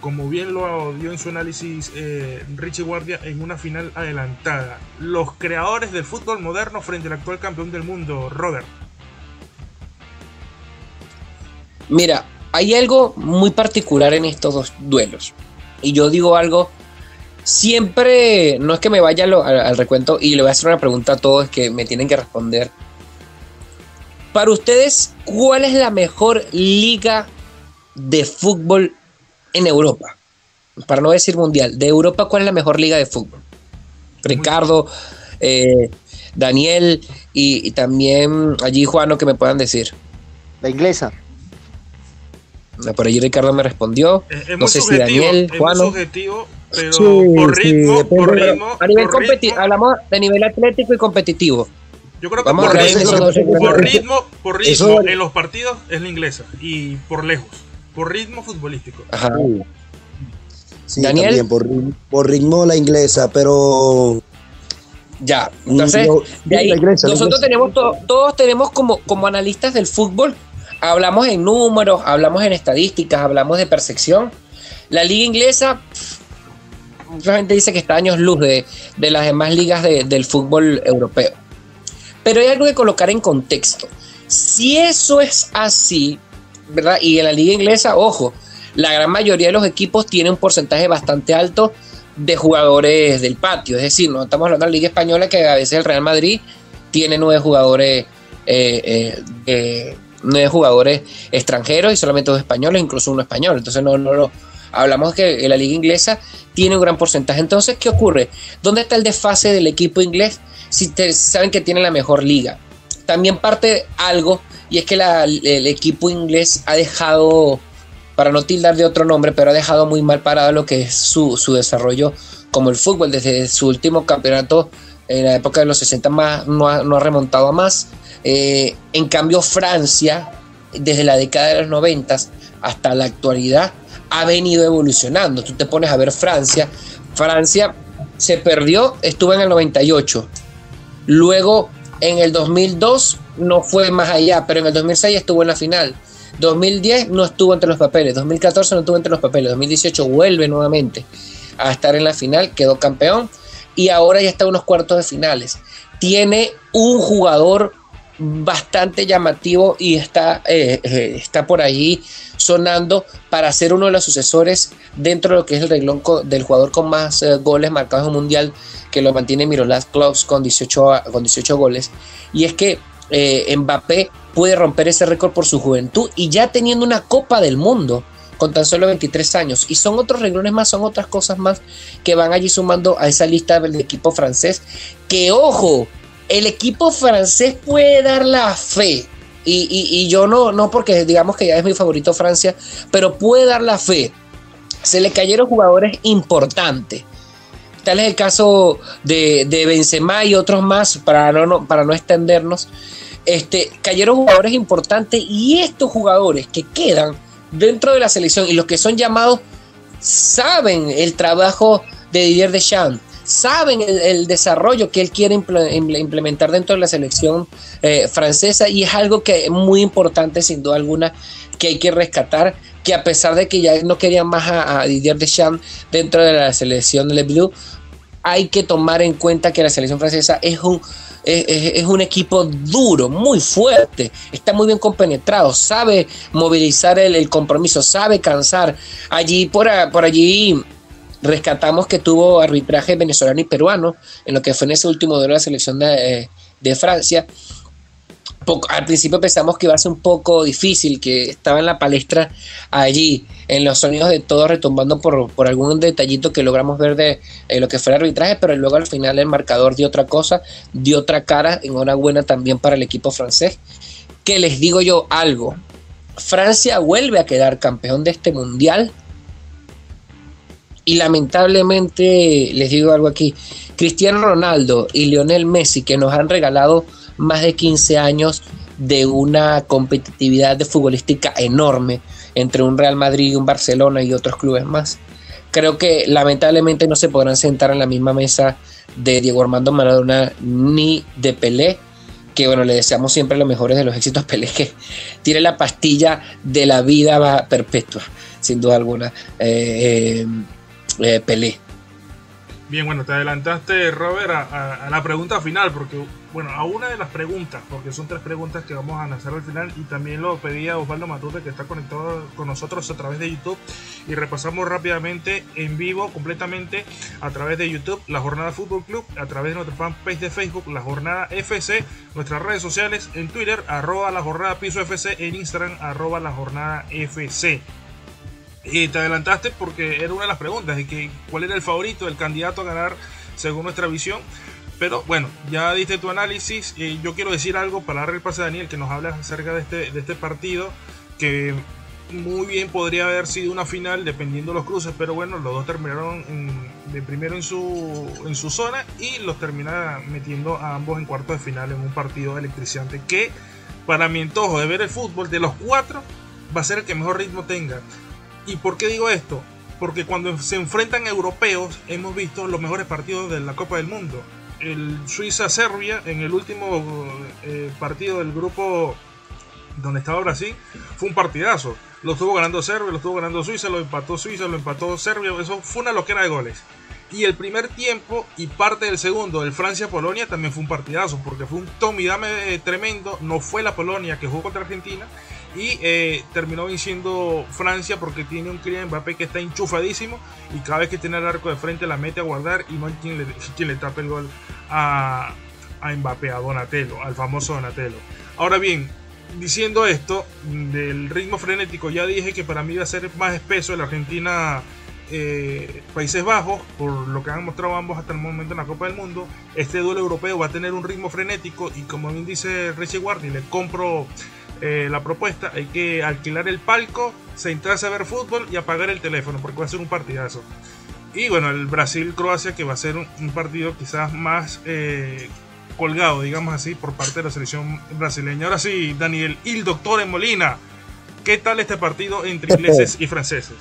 como bien lo dio en su análisis eh, Richie Guardia, en una final adelantada. Los creadores del fútbol moderno frente al actual campeón del mundo, Robert. Mira, hay algo muy particular en estos dos duelos. Y yo digo algo, siempre, no es que me vaya al, recuento y le voy a hacer una pregunta a todos que me tienen que responder. Para ustedes, ¿cuál es la mejor liga de fútbol en Europa? Para no decir mundial, de Europa, ¿cuál es la mejor liga de fútbol? Ricardo, eh, Daniel y, y, también allí Juano que me puedan decir. La inglesa. Por allí Ricardo me respondió. Es, es no sé si Daniel, subjetivo, pero Sí, por sí, ritmo, depende por ritmo, A nivel por competi- ritmo, hablamos de nivel atlético y competitivo. yo creo que Vamos por ritmo, por ritmo, por ritmo Eso- en los partidos es la inglesa y por lejos, por ritmo futbolístico. Ajá. Sí, Daniel. también por, ritmo- por ritmo la inglesa, pero Ya, entonces, Yo- de ahí, inglesa, nosotros tenemos, to- todos tenemos como, como analistas del fútbol, hablamos en números, hablamos en estadísticas, hablamos de percepción. La liga inglesa, mucha gente dice que está años luz de, de las demás ligas de- del fútbol europeo. Pero hay algo que colocar en contexto. Si eso es así, ¿verdad? Y en la liga inglesa, ojo, la gran mayoría de los equipos tienen un porcentaje bastante alto de jugadores del patio. Es decir, no estamos hablando de la Liga Española que a veces el Real Madrid tiene nueve jugadores, eh, eh, eh, nueve jugadores extranjeros y solamente dos españoles, incluso uno español. Entonces no, no, no. Hablamos que la liga inglesa tiene un gran porcentaje. Entonces, ¿qué ocurre? ¿Dónde está el desfase del equipo inglés si te- saben que tiene la mejor liga? También parte algo, y es que el equipo inglés ha dejado para no tildar de otro nombre, pero ha dejado muy mal parado lo que es su, su desarrollo como el fútbol. Desde su último campeonato en la época de los 60 más, no, ha, no ha remontado a más. Eh, en cambio, Francia, desde la década de los 90 hasta la actualidad, ha venido evolucionando. Tú te pones a ver Francia. Francia se perdió, estuvo en el 98. Luego, en el 2002, no fue más allá, pero en el 2006 estuvo en la final. 2010 no estuvo entre los papeles, 2014 no estuvo entre los papeles, 2018 vuelve nuevamente a estar en la final, quedó campeón y ahora ya está en unos cuartos de finales. Tiene un jugador bastante llamativo y está, eh, eh, está por allí sonando para ser uno de los sucesores dentro de lo que es el reglón del jugador con más eh, goles marcados en un mundial que lo mantiene Miroslav Klose con 18, a- con 18 goles. Y es que eh, Mbappé puede romper ese récord por su juventud y ya teniendo una Copa del Mundo con tan solo 23 años. Y son otros renglones más, son otras cosas más que van allí sumando a esa lista del equipo francés. Que ojo, el equipo francés puede dar la fe. Y, y- y yo no, no porque digamos que ya es mi favorito Francia, pero puede dar la fe. Se le cayeron jugadores importantes. Tal es el caso de, de Benzema y otros más, para no, no- para no extendernos. Este, cayeron jugadores importantes y estos jugadores que quedan dentro de la selección y los que son llamados saben el trabajo de Didier Deschamps, saben el, desarrollo que él quiere imple- imple- implementar dentro de la selección eh, francesa y es algo que es muy importante sin duda alguna que hay que rescatar que a pesar de que ya no querían más a, Didier Deschamps dentro de la selección de Blue hay que tomar en cuenta que la selección francesa es un es, un equipo duro, muy fuerte, está muy bien compenetrado, sabe movilizar el, compromiso, sabe cansar. Allí por allí rescatamos que tuvo arbitraje venezolano y peruano en lo que fue en ese último duelo de la selección de, eh, de Francia. Al principio pensamos que iba a ser un poco difícil, que estaba en la palestra allí, en los sonidos de todo retumbando por, por algún detallito que logramos ver de eh, lo que fue el arbitraje, pero luego al final el marcador dio otra cosa, dio otra cara, enhorabuena también para el equipo francés. Que les digo yo algo, Francia vuelve a quedar campeón de este mundial y lamentablemente les digo algo aquí, Cristiano Ronaldo y Lionel Messi que nos han regalado más de 15 años de una competitividad de futbolística enorme entre un Real Madrid un Barcelona y otros clubes más. Creo que lamentablemente no se podrán sentar en la misma mesa de Diego Armando Maradona ni de Pelé, que bueno, le deseamos siempre los mejores de los éxitos (laughs) Pelé, que tiene la pastilla de la vida perpetua, sin duda alguna, eh, eh, eh, Pelé. Bien, bueno, te adelantaste, Robert, a, la pregunta final, porque, bueno, a una de las preguntas, porque son tres preguntas que vamos a hacer al final, y también lo pedía Osvaldo Matute, que está conectado con nosotros a través de YouTube, y repasamos rápidamente en vivo, completamente, a través de YouTube, la Jornada Fútbol Club, a través de nuestra fanpage de Facebook, la Jornada FC, nuestras redes sociales, en Twitter, arroba la Jornada Piso FC, en Instagram, arroba la Jornada FC. Y te adelantaste porque era una de las preguntas, de que cuál era el favorito, el candidato a ganar según nuestra visión. Pero bueno, ya diste tu análisis. y yo quiero decir algo para darle el pase a Daniel, que nos habla acerca de este, de este partido, que muy bien podría haber sido una final dependiendo de los cruces, pero bueno, los dos terminaron de primero en su, en su zona y los termina metiendo a ambos en cuartos de final en un partido electrizante que, para mi antojo de ver el fútbol, de los cuatro, va a ser el que mejor ritmo tenga. ¿Y por qué digo esto? Porque cuando se enfrentan europeos hemos visto los mejores partidos de la Copa del Mundo. El Suiza-Serbia en el último eh, partido del grupo donde estaba Brasil fue un partidazo. Lo estuvo ganando Serbia, lo estuvo ganando Suiza, lo empató Suiza, lo empató Serbia. Eso fue una loquera de goles. Y el primer tiempo y parte del segundo, el Francia-Polonia, también fue un partidazo, porque fue un tomidame eh, tremendo. No fue la Polonia que jugó contra Argentina, y eh, terminó venciendo Francia porque tiene un Kylian Mbappé que está enchufadísimo y cada vez que tiene el arco de frente la mete a guardar y no hay quien le, quien le tape el gol a, a Mbappé, a Donatello, al famoso Donatello. Ahora bien, diciendo esto del ritmo frenético, ya dije que para mí va a ser más espeso el Argentina eh, Países Bajos, por lo que han mostrado ambos hasta el momento en la Copa del Mundo. Este duelo europeo va a tener un ritmo frenético y como bien dice Richie Guardi, le compro eh, la propuesta, hay que alquilar el palco, sentarse a ver fútbol y apagar el teléfono porque va a ser un partidazo. Y bueno, el Brasil-Croacia que va a ser un, partido quizás más eh, colgado, digamos así, por parte de la selección brasileña. Ahora sí, Daniel, y el doctor en Molina, ¿qué tal este partido entre ingleses y franceses?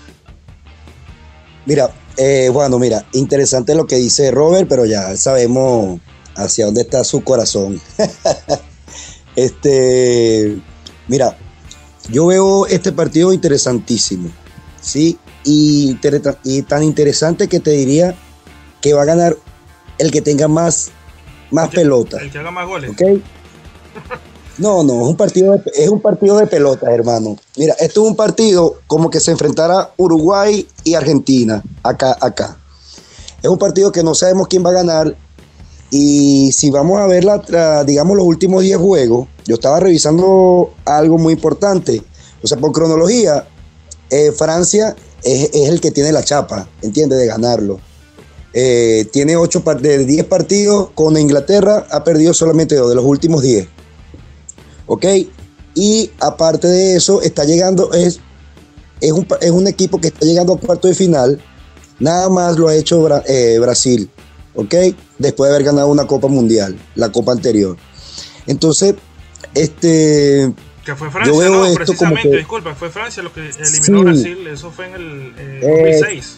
Mira, eh, bueno, mira, interesante lo que dice Robert, pero ya sabemos hacia dónde está su corazón. (laughs) este, Mira, yo veo este partido interesantísimo, ¿sí? Y, tan interesante que te diría que va a ganar el que tenga más, más pelota. El que haga más goles. No, no, es un partido de, es un partido de pelota, hermano. Mira, esto es un partido como que se enfrentara Uruguay y Argentina, acá, acá. Es un partido que no sabemos quién va a ganar, y si vamos a ver, la, digamos, los últimos 10 juegos, yo estaba revisando algo muy importante. O sea, por cronología, eh, Francia es, el que tiene la chapa, ¿entiendes? De ganarlo. Eh, tiene 8 de 10 partidos con Inglaterra, ha perdido solamente 2 de los últimos 10. ¿Ok? Y aparte de eso, está llegando, es, es, un, es un equipo que está llegando a cuarto de final. Nada más lo ha hecho eh, Brasil. ¿ok? Después de haber ganado una Copa Mundial, la Copa anterior. Entonces, este... Que fue Francia, no, precisamente, disculpa, fue Francia lo que eliminó a Brasil, eso fue en el 2006.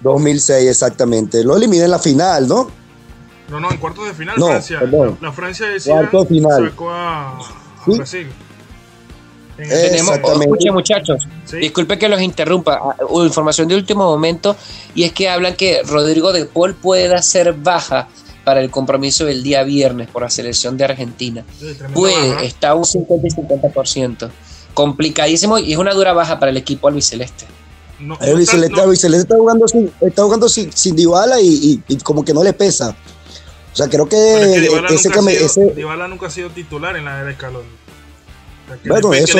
2006, exactamente. Lo elimina en la final, ¿no? No, no, en cuartos de final Francia. La, Francia decía, final. sacó a, Brasil. Tenemos, escuchen muchachos, disculpe que los interrumpa, ah, información de último momento, y es que hablan que Rodrigo de Paul puede ser baja para el compromiso del día viernes por la selección de Argentina. puede, está un 50 y 50%. Complicadísimo y es una dura baja para el equipo albiceleste. No, el albiceleste, está jugando sin, está jugando sin, sin y, como que no le pesa. O sea, creo que, ese, nunca nunca ha sido titular en la era de Escalón bueno, eso,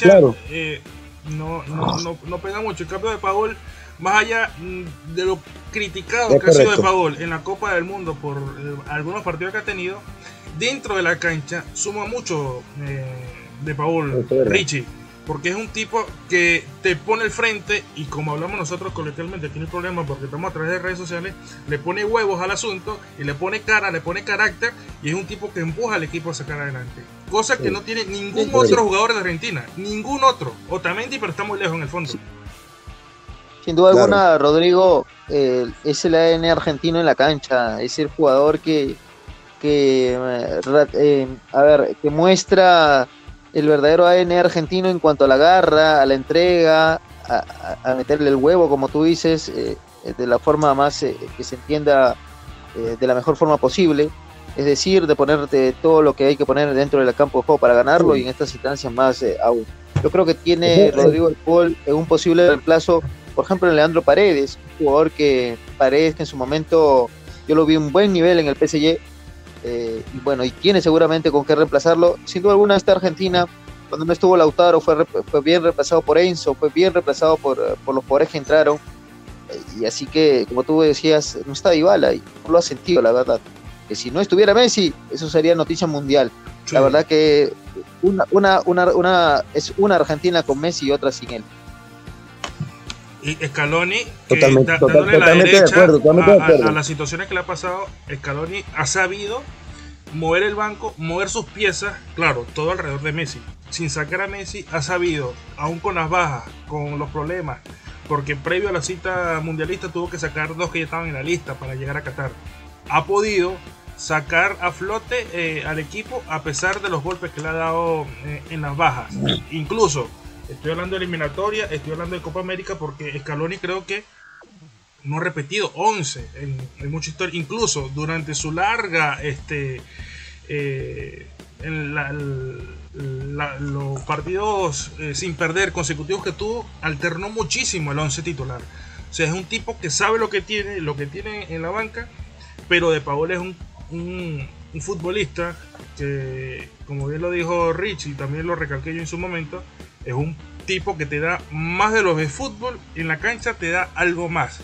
claro. Eh, no, no, no, no, pega mucho. El cambio de Paul, más allá mm, de lo criticado que ha sido de Paul en la Copa del Mundo por eh, algunos partidos que ha tenido, dentro de la cancha suma mucho eh, de Paul Richie. porque es un tipo que te pone el frente y como hablamos nosotros coloquialmente, tiene problemas porque estamos a través de redes sociales, le pone huevos al asunto y le pone cara, le pone carácter y es un tipo que empuja al equipo a sacar adelante. Cosa que no tiene ningún otro jugador de Argentina, ningún otro. Otamendi, pero está muy lejos en el fondo. Sin duda alguna, Rodrigo eh, es el ADN argentino en la cancha, es el jugador que, que eh, eh, a ver, que muestra el verdadero ADN argentino en cuanto a la garra, a la entrega, a, meterle el huevo, como tú dices, eh, de la forma más eh, que se entienda de la mejor forma posible. Es decir, de ponerte todo lo que hay que poner dentro del campo de juego para ganarlo y en estas instancias más aún. Yo creo que tiene Rodrigo El Paul un posible reemplazo, por ejemplo, en Leandro Paredes, un jugador que Paredes que en su momento yo lo vi un buen nivel en el PSG, eh, y bueno, y tiene seguramente con qué reemplazarlo. Sin duda alguna, esta Argentina, cuando no estuvo Lautaro, fue, fue bien reemplazado por Enzo, fue bien reemplazado por, eh, por los jugadores que entraron. Eh, y así que, como tú decías, no está Dybala y no lo ha sentido, la verdad. Que si no estuviera Messi, eso sería noticia mundial. La verdad que una, una, una, una, es una Argentina con Messi y otra sin él y Scaloni, totalmente, la derecha a, las situaciones que le ha pasado, Scaloni ha sabido mover el banco, mover sus piezas, claro, todo alrededor de Messi. Sin sacar a Messi, ha sabido, aún con las bajas, con los problemas, porque previo a la cita mundialista tuvo que sacar dos que ya estaban en la lista para llegar a Qatar. Ha podido sacar a flote eh, al equipo a pesar de los golpes que le ha dado eh, en las bajas. Incluso Estoy hablando de eliminatoria, estoy hablando de Copa América porque Scaloni creo que no ha repetido 11 en, mucha historia. Incluso durante su larga, este, eh, en los partidos eh, sin perder consecutivos que tuvo, alternó muchísimo el 11 titular. O sea, es un tipo que sabe lo que tiene, lo que tiene en la banca, pero De Paul es un, un, un futbolista que, como bien lo dijo Rich y también lo recalqué yo en su momento, es un tipo que te da más de lo de fútbol, en la cancha te da algo más.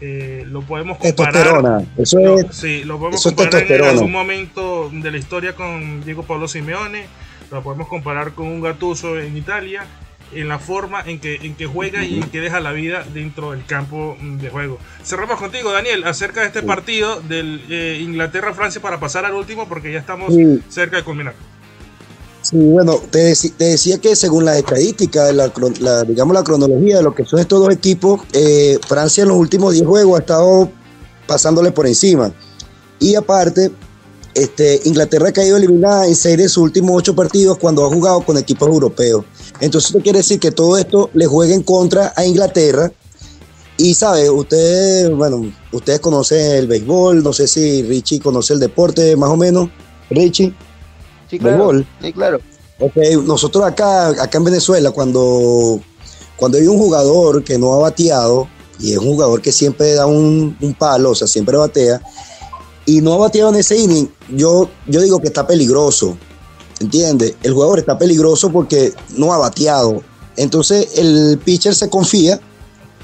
Eh, lo podemos comparar. Eso sí, lo podemos comparar en algún momento de la historia con Diego Pablo Simeone. Lo podemos comparar con un Gatuso en Italia. En la forma en que, en que juega y en que deja la vida dentro del campo de juego. Cerramos contigo, Daniel, acerca de este partido del eh, Inglaterra-Francia para pasar al último porque ya estamos cerca de culminar. Sí, bueno, te, decía que según las estadísticas, la, digamos la cronología de lo que son estos dos equipos, eh, Francia en los últimos 10 juegos ha estado pasándole por encima. Y aparte, este, Inglaterra ha caído eliminada en 6 de sus últimos 8 partidos cuando ha jugado con equipos europeos. Entonces, esto quiere decir que todo esto le juega en contra a Inglaterra. Y sabe, ustedes, bueno, ustedes conocen el béisbol, no sé si Richie conoce el deporte más o menos. Richie. Sí, claro. Sí, claro. nosotros acá, acá en Venezuela, cuando, cuando hay un jugador que no ha bateado, y es un jugador que siempre da un, palo, o sea, siempre batea, y no ha bateado en ese inning, yo, yo digo que está peligroso. ¿Entiendes? El jugador está peligroso porque no ha bateado. Entonces el pitcher se confía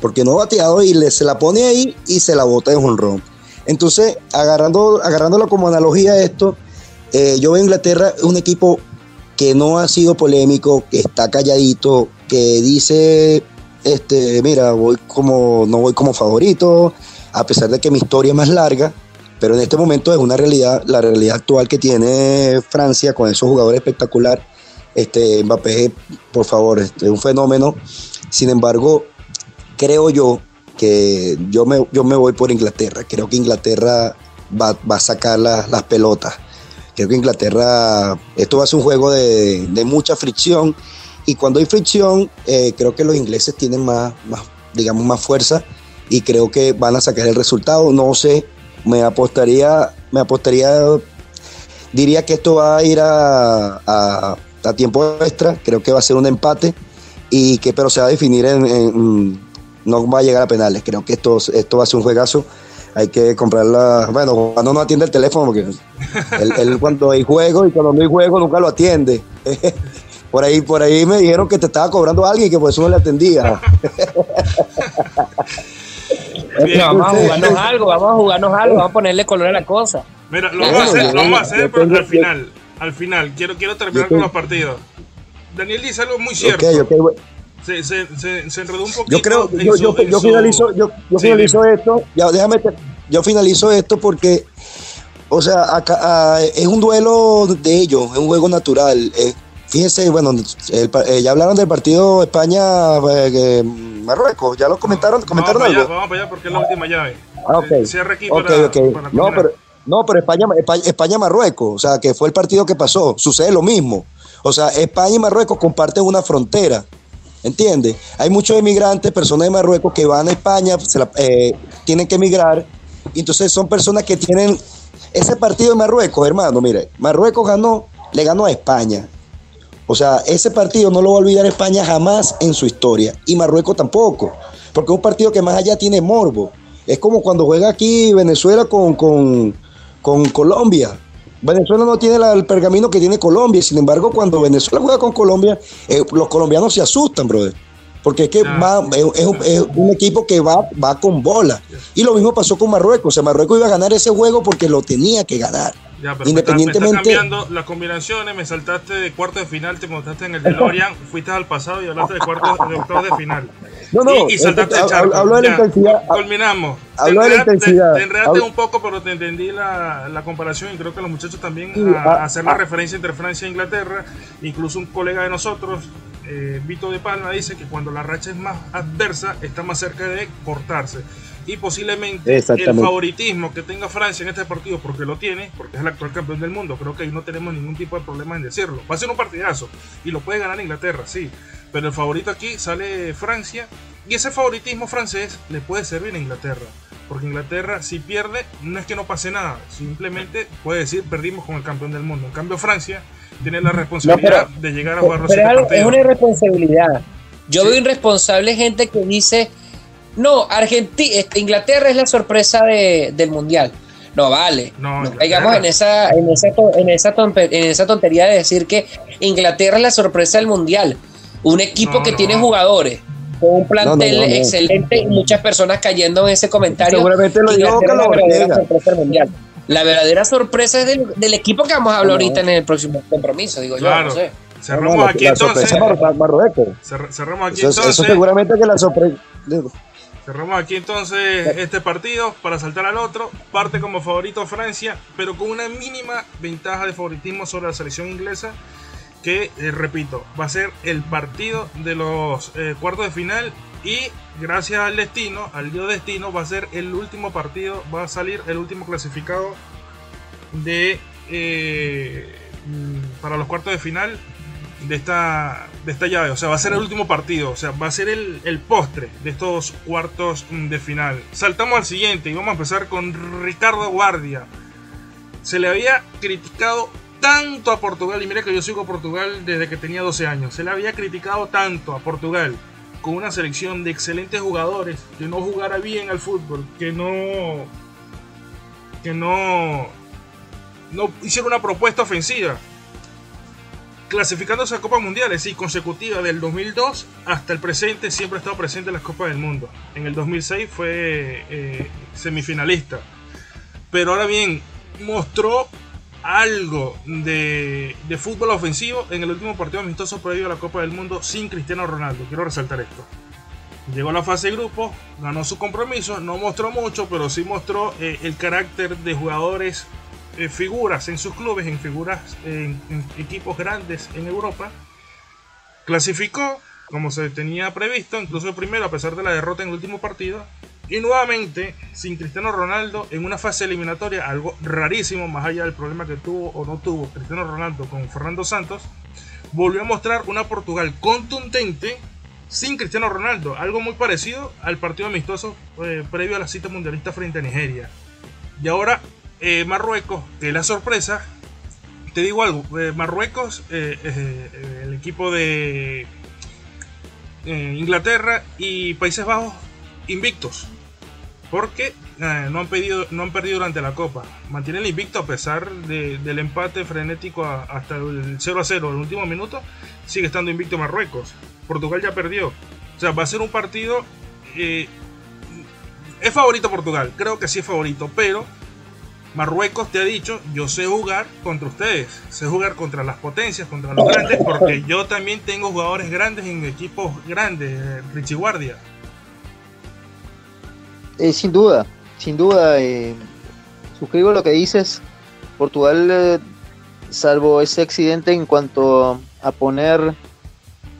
porque no ha bateado y le, se la pone ahí y se la bota en run. Entonces, agarrando, agarrándolo como analogía a esto, eh, yo veo Inglaterra un equipo que no ha sido polémico, que está calladito, que dice, este, mira, voy como, no voy como favorito, a pesar de que mi historia es más larga, pero en este momento es una realidad, la realidad actual que tiene Francia con esos jugadores espectacular. Este, Mbappé, por favor, este, es un fenómeno. Sin embargo, creo yo que yo me, yo me voy por Inglaterra. Creo que Inglaterra va, va a sacar las pelotas. Creo que Inglaterra, esto va a ser un juego de, mucha fricción y cuando hay fricción, eh, creo que los ingleses tienen más, más, digamos, más fuerza y creo que van a sacar el resultado. No sé, me apostaría, me apostaría, diría que esto va a ir a, a, tiempo extra, creo que va a ser un empate y que pero se va a definir en, no va a llegar a penales. Creo que esto, esto va a ser un juegazo hay que comprarla. Bueno, cuando no atiende el teléfono, porque él, (laughs) cuando hay juego y cuando no hay juego nunca lo atiende. (laughs) Por ahí, por ahí me dijeron que te estaba cobrando alguien y que por eso no le atendía. (laughs) vamos a jugarnos algo, vamos a jugarnos algo, vamos a ponerle color a la cosa. Mira, lo vamos a hacer, lo vamos a hacer pero al final. Al final, quiero, quiero terminar con los partidos. Daniel dice algo muy cierto. Ok, ok, bueno. Se, se, se, se enredó un poquito. Yo creo, yo, su- yo, en yo su- finalizo, yo, yo Sí, finalizo dime. esto, ya déjame, yo finalizo esto porque, o sea, acá, ah, es un duelo de ellos, es un juego natural. Eh, fíjense, bueno, el eh, ya hablaron del partido España-Marruecos, ya lo comentaron, Vamos comentaron para allá, algo. vamos para allá porque es la última llave. Ah, ok. Eh, Cierra aquí Ok, para, ok. para No, pero, no, pero España, España, España-Marruecos, o sea, que fue el partido que pasó. Sucede lo mismo. O sea, España y Marruecos comparten una frontera. ¿Entiendes? Hay muchos emigrantes, personas de Marruecos que van a España, eh, tienen que emigrar. Y entonces son personas que tienen ese partido de Marruecos, hermano. Mire, Marruecos ganó, le ganó a España. O sea, ese partido no lo va a olvidar España jamás en su historia. Y Marruecos tampoco. Porque es un partido que más allá tiene morbo. Es como cuando juega aquí Venezuela con, con, con Colombia. Venezuela no tiene la- el pergamino que tiene Colombia. Sin embargo, cuando Venezuela juega con Colombia, eh, los colombianos se asustan, brother. Porque es que Ah. va- es, un, es un equipo que va, va con bola. Y lo mismo pasó con Marruecos. O sea, Marruecos iba a ganar ese juego porque lo tenía que ganar. Ya, pero Independientemente. cambiando las combinaciones, me saltaste de cuarto de final, te montaste en el DeLorean, fuiste al pasado y hablaste de cuartos de octavos de final. No, no, y, y saltaste el charco. hablo de la intensidad. Culminamos. Hablo Te de la intensidad. Te enredaste un poco, pero te entendí la, la comparación y creo que los muchachos también Sí, a, ah, a hacer la ah. referencia entre Francia e Inglaterra. Incluso un colega de nosotros, eh, Vito de Palma, dice que cuando la racha es más adversa, está más cerca de cortarse. Y posiblemente el favoritismo que tenga Francia en este partido, porque lo tiene, porque es el actual campeón del mundo, creo que ahí no tenemos ningún tipo de problema en decirlo. Va a ser un partidazo y lo puede ganar Inglaterra, sí. Pero el favorito aquí sale Francia y ese favoritismo francés le puede servir a Inglaterra. Porque Inglaterra, si pierde, no es que no pase nada. Simplemente puede decir perdimos con el campeón del mundo. En cambio, Francia tiene la responsabilidad de llegar a jugar los Pero es, una irresponsabilidad. Yo veo irresponsable gente que dice, no, Argentina, Inglaterra es la sorpresa de- del mundial. No vale. No, No, caigamos en esa, en, esa, en, esa en esa tontería de decir que Inglaterra es la sorpresa del mundial. Un equipo No, que no. tiene jugadores con un plantel No, no, no, no. excelente y muchas personas cayendo en ese comentario. Seguramente lo dijo Inglaterra es la sorpresa del mundial. La verdadera sorpresa es del, del equipo que vamos a hablar No. ahorita en el próximo compromiso, digo yo. Claro. No sé. Cerramos No, no, la- aquí la entonces. sorpresa Mar- Marruecos. Cerra- Cerramos aquí Eso, eso entonces. seguramente que la sorpresa. Cerramos aquí entonces este partido para saltar al otro. Parte como favorito Francia, pero con una mínima ventaja de favoritismo sobre la selección inglesa. Que, eh, repito, va a ser el partido de los eh, cuartos de final. Y gracias al destino, al dios destino, va a ser el último partido. Va a salir el último clasificado de eh, mm, para los cuartos de final de esta, de esta llave. O sea, va a ser el último partido. O sea, va a ser el, el postre de estos cuartos de final. Saltamos al siguiente y vamos a empezar con Ricardo Guardia. Se le había criticado tanto a Portugal, y mira que yo sigo a Portugal desde que tenía 12 años. Se le había criticado tanto a Portugal con una selección de excelentes jugadores que no jugara bien al fútbol, que no. que no. no hiciera una propuesta ofensiva clasificándose a Copas Mundiales y consecutiva del 2002 hasta el presente siempre ha estado presente en las Copas del Mundo. En el 2006 fue eh, semifinalista. Pero ahora bien, mostró algo de, de fútbol ofensivo en el último partido amistoso previo a la Copa del Mundo sin Cristiano Ronaldo. Quiero resaltar esto. Llegó a la fase de grupo, ganó su compromiso, no mostró mucho, pero sí mostró eh, el carácter de jugadores eh, figuras en sus clubes, en figuras en, equipos grandes en Europa. Clasificó como se tenía previsto, incluso el primero a pesar de la derrota en el último partido. Y nuevamente, sin Cristiano Ronaldo, en una fase eliminatoria, algo rarísimo, más allá del problema que tuvo o no tuvo Cristiano Ronaldo con Fernando Santos, volvió a mostrar una Portugal contundente sin Cristiano Ronaldo, algo muy parecido al partido amistoso eh, previo a la cita mundialista frente a Nigeria. Y ahora eh, Marruecos, que la sorpresa. Te digo algo, eh, Marruecos, eh, el equipo de Inglaterra y Países Bajos invictos. Porque no, han no han perdido durante la Copa. Mantienen el invicto a pesar de- del empate frenético hasta el 0 a 0 en el último minuto. Sigue estando invicto Marruecos. Portugal ya perdió. O sea, va a ser un partido... es favorito Portugal, creo que sí es favorito, pero Marruecos te ha dicho, yo sé jugar contra ustedes, sé jugar contra las potencias, contra los grandes, porque yo también tengo jugadores grandes en equipos grandes, eh, Richie Guardia. Eh, sin duda, sin duda, eh, suscribo lo que dices. Portugal, salvo ese accidente en cuanto a poner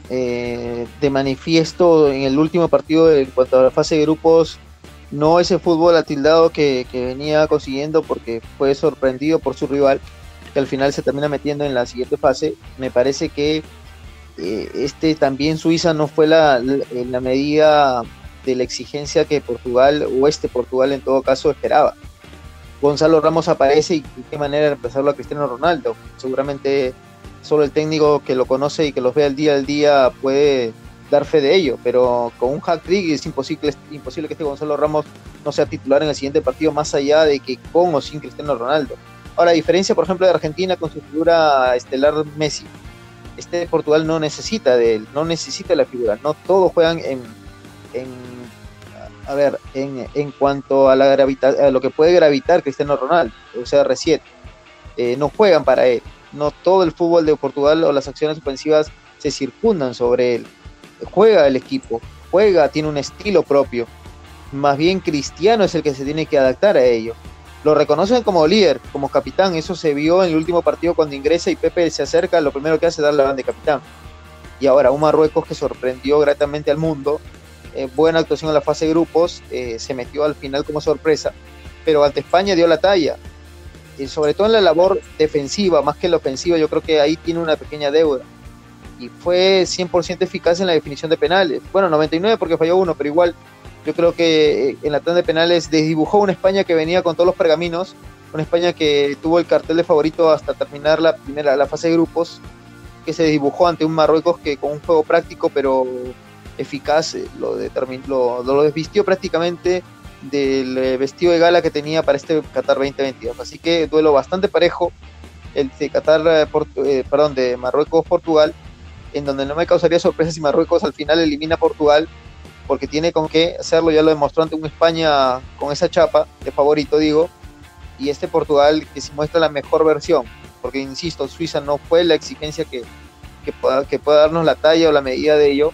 de manifiesto en el último partido en cuanto a la fase de grupos no ese fútbol atildado que, venía consiguiendo porque fue sorprendido por su rival, que al final se termina metiendo en la siguiente fase. Me parece que eh, este también Suiza no fue la, la, medida de la exigencia que Portugal, o este Portugal en todo caso, esperaba. Gonzalo Ramos aparece y, qué manera de empezarlo a Cristiano Ronaldo. Seguramente solo el técnico que lo conoce y que los ve al día al día puede dar fe de ello, pero con un hack trick es imposible, es imposible que este Gonzalo Ramos no sea titular en el siguiente partido, más allá de que con o sin Cristiano Ronaldo. Ahora, a diferencia, por ejemplo, de Argentina con su figura estelar Messi, este Portugal no necesita de él, no necesita la figura, no todos juegan en, en a ver, en, en cuanto a, la gravita, a lo que puede gravitar Cristiano Ronaldo, o sea, R7, eh, no juegan para él, no todo el fútbol de Portugal o las acciones ofensivas se circundan sobre él juega el equipo, juega, tiene un estilo propio. Más bien Cristiano es el que se tiene que adaptar a ello. Lo reconocen como líder, como capitán. Eso se vio en el último partido cuando ingresa y Pepe se acerca. Lo primero que hace es darle la banda de capitán. Y ahora un Marruecos que sorprendió gratamente al mundo. Eh, buena actuación en la fase de grupos. Eh, se metió al final como sorpresa. Pero ante España dio la talla. Y sobre todo en la labor defensiva, más que en la ofensiva, yo creo que ahí tiene una pequeña deuda y fue 100% eficaz en la definición de penales. Bueno, 99 porque falló uno, pero igual yo creo que eh, en la tanda de penales desdibujó una España que venía con todos los pergaminos, una España que tuvo el cartel de favorito hasta terminar la primera la fase de grupos, que se dibujó ante un Marruecos que con un juego práctico pero eficaz eh, lo, lo, lo desvistió prácticamente del eh, vestido de gala que tenía para este Qatar 2022. Así que duelo bastante parejo el de Qatar, perdón, de Marruecos-Portugal en donde no me causaría sorpresa si Marruecos al final elimina a Portugal, porque tiene con qué hacerlo, ya lo demostró ante un España con esa chapa de favorito, digo, y este Portugal que se muestra la mejor versión, porque insisto, Suiza no fue la exigencia que, que, pueda, que pueda darnos la talla o la medida de ello.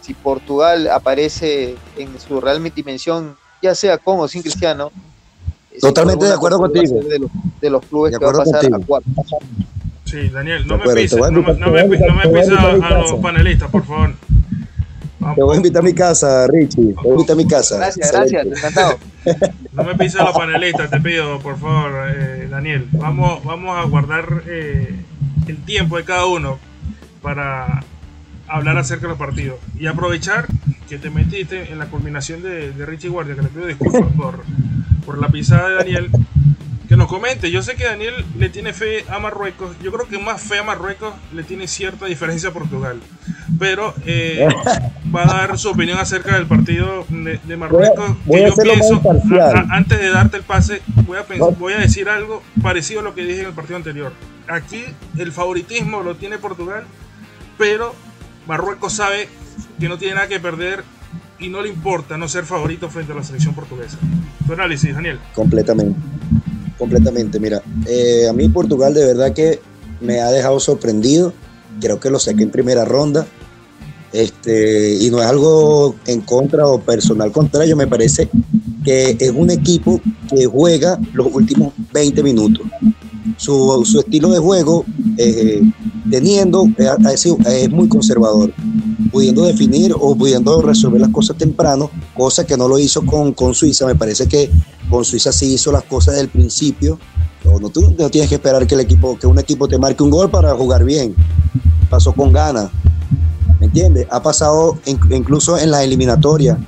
Si Portugal aparece en su real dimensión, ya sea con o sin Cristiano, Totalmente de acuerdo contigo. De los, de los clubes que va a pasar a cuarto. Sí, Daniel, no me pises, no, me, no me pises a, los panelistas, por favor. Te voy a invitar a mi casa, Richie. Te voy a invitar a mi casa. Gracias, gracias, encantado. (laughs) No me pises a los panelistas, te pido, por favor, eh, Daniel. Vamos, vamos a guardar eh, el tiempo de cada uno para hablar acerca de los partidos. Y aprovechar que te metiste en la culminación de, de Richie Guardia, que le pido disculpas (laughs) por, por la pisada de Daniel que nos comente. Yo sé que Daniel le tiene fe a Marruecos. Yo creo que más fe a Marruecos le tiene cierta diferencia a Portugal. Pero eh, (laughs) va a dar su opinión acerca del partido de, Marruecos. Voy a, que yo pienso, antes de darte el pase, voy a, voy a decir algo parecido a lo que dije en el partido anterior. Aquí el favoritismo lo tiene Portugal, pero Marruecos sabe que no tiene nada que perder y no le importa no ser favorito frente a la selección portuguesa. Tu análisis, Daniel. Completamente completamente. Mira, eh, a mí Portugal de verdad que me ha dejado sorprendido. Creo que lo saqué en primera ronda. Este, y no es algo en contra o personal contrario, me parece que es un equipo que juega los últimos 20 minutos. Su, su estilo de juego, eh, teniendo, es, es muy conservador, pudiendo definir o pudiendo resolver las cosas temprano, cosa que no lo hizo con, con Suiza. Me parece que con Suiza sí hizo las cosas desde el principio. No, tú no tienes que esperar que, el equipo, que un equipo te marque un gol para jugar bien. Pasó con ganas. ¿Me entiendes? Ha pasado incluso en las eliminatorias.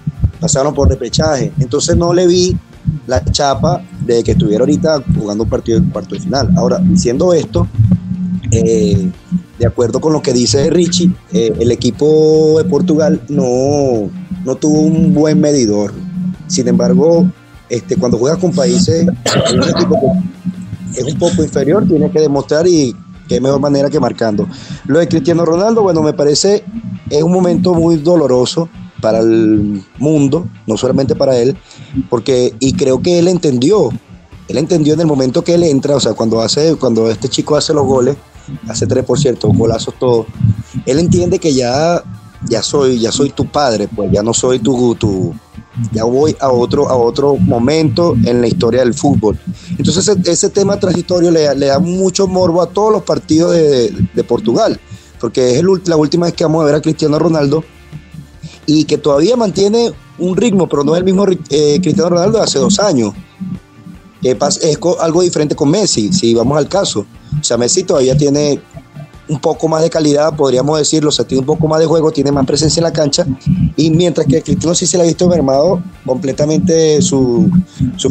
Pasaron por repechaje. Entonces no le vi la chapa de que estuviera ahorita jugando un partido de cuarto de final. Ahora, diciendo esto, eh, de acuerdo con lo que dice Richie, eh, el equipo de Portugal no, no tuvo un buen medidor. Sin embargo, este, cuando juegas con países, es un poco inferior, tienes que demostrar y qué mejor manera que marcando. Lo de Cristiano Ronaldo, bueno, me parece es un momento muy doloroso para el mundo, no solamente para él, porque y creo que él entendió Él entendió en el momento que él entra, o sea, cuando, hace, cuando este chico hace los goles, hace tres, por cierto, golazos todos, él entiende que ya, ya, soy, ya soy tu padre, pues ya no soy tu, ya voy a otro, a otro momento en la historia del fútbol. Entonces ese, tema transitorio le, da mucho morbo a todos los partidos de, Portugal, porque es la última vez que vamos a ver a Cristiano Ronaldo y que todavía mantiene un ritmo, pero no es el mismo eh, Cristiano Ronaldo de hace dos años. Es algo diferente con Messi, si vamos al caso. O sea, Messi todavía tiene un poco más de calidad, podríamos decirlo, o sea, un poco más de juego, tiene más presencia en la cancha, y mientras que Cristiano sí se le ha visto mermado completamente su,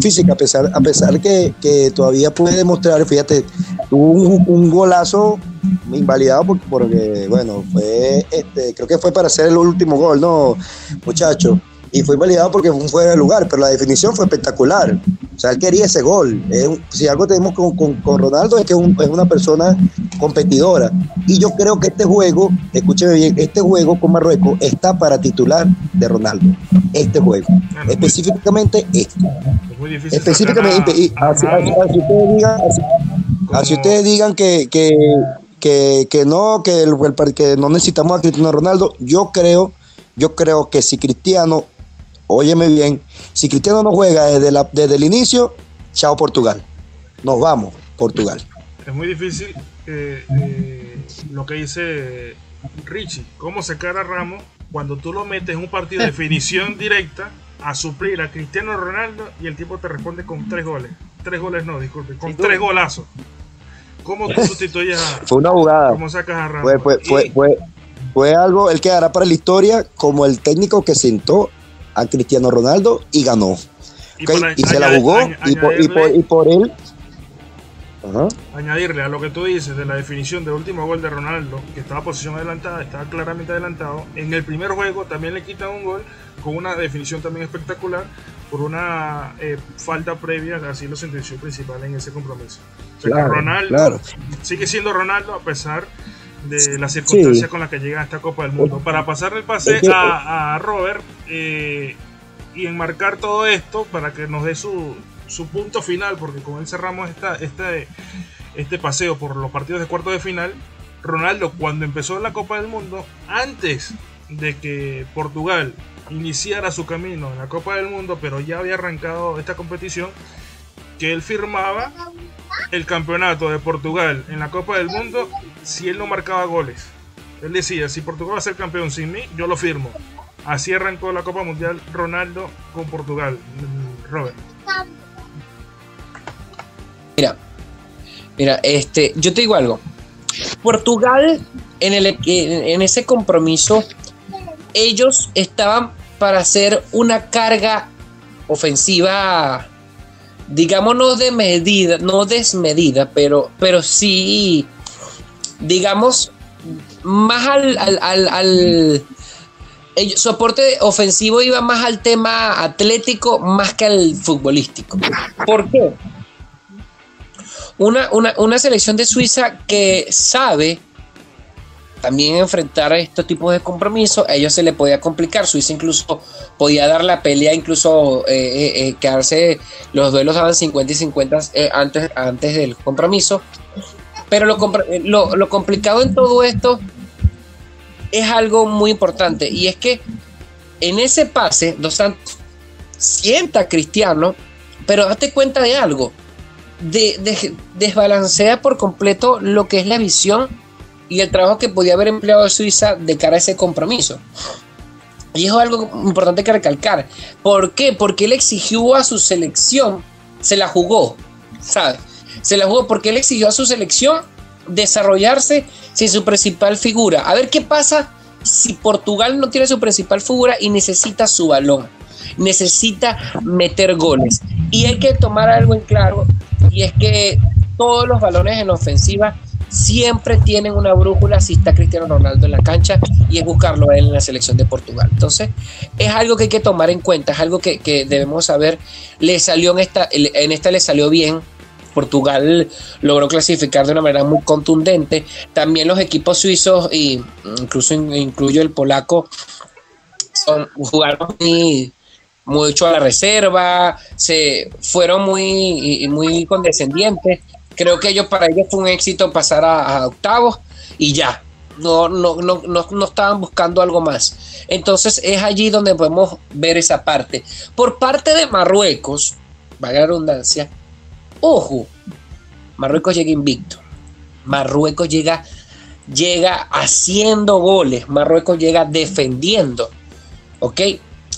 física, a pesar, a pesar que, que todavía puede demostrar, fíjate, tuvo un, golazo invalidado porque, bueno, fue, este, creo que fue para hacer el último gol, ¿no, muchachos? Y fue invalidado porque fue un fuera de lugar, pero la definición fue espectacular. O sea, él quería ese gol. si algo tenemos con, con, Ronaldo es que es, una persona competidora. Y yo creo que este juego, escúcheme bien, este juego con Marruecos está para titular de Ronaldo. Este juego. Específicamente este. Específicamente. Y así, ustedes digan, así, ustedes digan que, que, que, que no, que, el, que no necesitamos a Cristiano Ronaldo, yo creo, yo creo que si Cristiano óyeme bien, si Cristiano no juega desde, la, desde el inicio, chao Portugal. Nos vamos, Portugal. Es muy difícil eh, eh, lo que dice Richie, cómo sacar a Ramos cuando tú lo metes en un partido de definición directa a suplir a Cristiano Ronaldo y el tipo te responde con tres goles. Tres goles no, disculpe, con tres golazos. ¿Cómo tú sustituyes a Fue una jugada. ¿Cómo sacas a Ramos? Fue, fue, fue, fue, algo, el que hará para la historia como el técnico que sentó a Cristiano Ronaldo y ganó. Y, se la jugó y, por, él. Añadirle a lo que tú dices de la definición del último gol de Ronaldo, que estaba posición adelantada, estaba claramente adelantado. En el primer juego también le quitan un gol con una definición también espectacular por una eh, falta previa, así lo sentenció principal en ese compromiso. O sea que Ronaldo sigue siendo Ronaldo a pesar de las circunstancias con las que llega a esta Copa del Mundo. Para pasar el pase a, Robert eh, y enmarcar todo esto para que nos dé su, su punto final, porque con él cerramos esta, este, este paseo por los partidos de cuarto de final. Ronaldo, cuando empezó la Copa del Mundo, antes de que Portugal iniciara su camino en la Copa del Mundo, pero ya había arrancado esta competición, que él firmaba el campeonato de Portugal en la Copa del Mundo si él no marcaba goles. Él decía, si Portugal va a ser campeón sin mí, yo lo firmo. Así arrancó la Copa Mundial Ronaldo con Portugal. Robert. Mira, mira, este, yo te digo algo. Portugal en, el, en ese compromiso, ellos estaban para hacer una carga ofensiva digamos no de medida, no desmedida, pero, pero sí, digamos, más al, al, el soporte ofensivo iba más al tema atlético más que al futbolístico. ¿Por qué? Una, una, una selección de Suiza que sabe también enfrentar estos tipos de compromisos, a ellos se le podía complicar. Suiza incluso podía dar la pelea, incluso eh, eh, eh, quedarse, los duelos daban 50 y 50 antes, antes del compromiso. Pero lo, lo, complicado en todo esto es algo muy importante y es que en ese pase, Dos Santos sienta Cristiano, pero date cuenta de algo, de, desbalancea por completo lo que es la visión y el trabajo que podía haber empleado Suiza de cara a ese compromiso. Y eso es algo importante que recalcar. ¿Por qué? Porque él exigió a su selección, se la jugó, ¿sabes? Se la jugó porque él exigió a su selección desarrollarse sin su principal figura. A ver qué pasa si Portugal no tiene su principal figura y necesita su balón. Necesita meter goles. Y hay que tomar algo en claro, y es que todos los balones en ofensiva siempre tienen una brújula si está Cristiano Ronaldo en la cancha y es buscarlo a él en la selección de Portugal. Entonces, es algo que hay que tomar en cuenta, es algo que, debemos saber. Le salió en esta, en esta le salió bien. Portugal logró clasificar de una manera muy contundente. También los equipos suizos, y incluso incluyo el polaco, son, jugaron muy, mucho a la reserva, se fueron muy, muy condescendientes. Creo que ellos, para ellos fue un éxito pasar a, octavos y ya. No, no, no, no, estaban buscando algo más. Entonces es allí donde podemos ver esa parte. Por parte de Marruecos, valga la redundancia, ojo, Marruecos llega invicto. Marruecos llega, llega haciendo goles. Marruecos llega defendiendo. ¿Ok?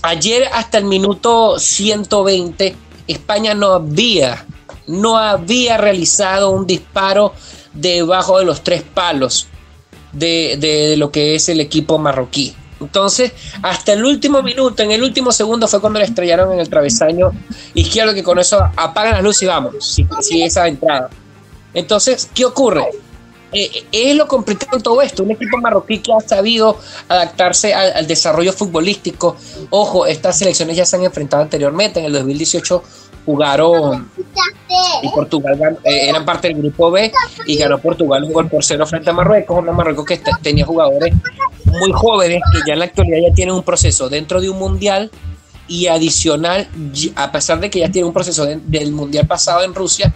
Ayer hasta el minuto 120, España no había, no había realizado un disparo debajo de los tres palos de, lo que es el equipo marroquí. Entonces, hasta el último minuto, en el último segundo fue cuando le estrellaron en el travesaño izquierdo, que con eso apagan la luz y vamos, si, si esa entrada. Entonces, ¿qué ocurre? Eh, es lo complicado en todo esto. Un equipo marroquí que ha sabido adaptarse al, desarrollo futbolístico. Ojo, estas selecciones ya se han enfrentado anteriormente. En el 2018 jugaron y Portugal eh, eran parte del grupo B y ganó Portugal un gol por cero frente a Marruecos. Una Marruecos que tenía jugadores muy jóvenes que ya en la actualidad ya tienen un proceso dentro de un mundial y adicional, a pesar de que ya tiene un proceso del mundial pasado en Rusia,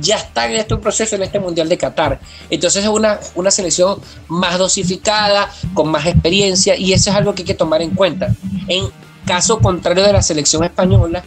ya está en este proceso en este Mundial de Qatar. Entonces es una, una selección más dosificada, con más experiencia, y eso es algo que hay que tomar en cuenta. En caso contrario de la selección española,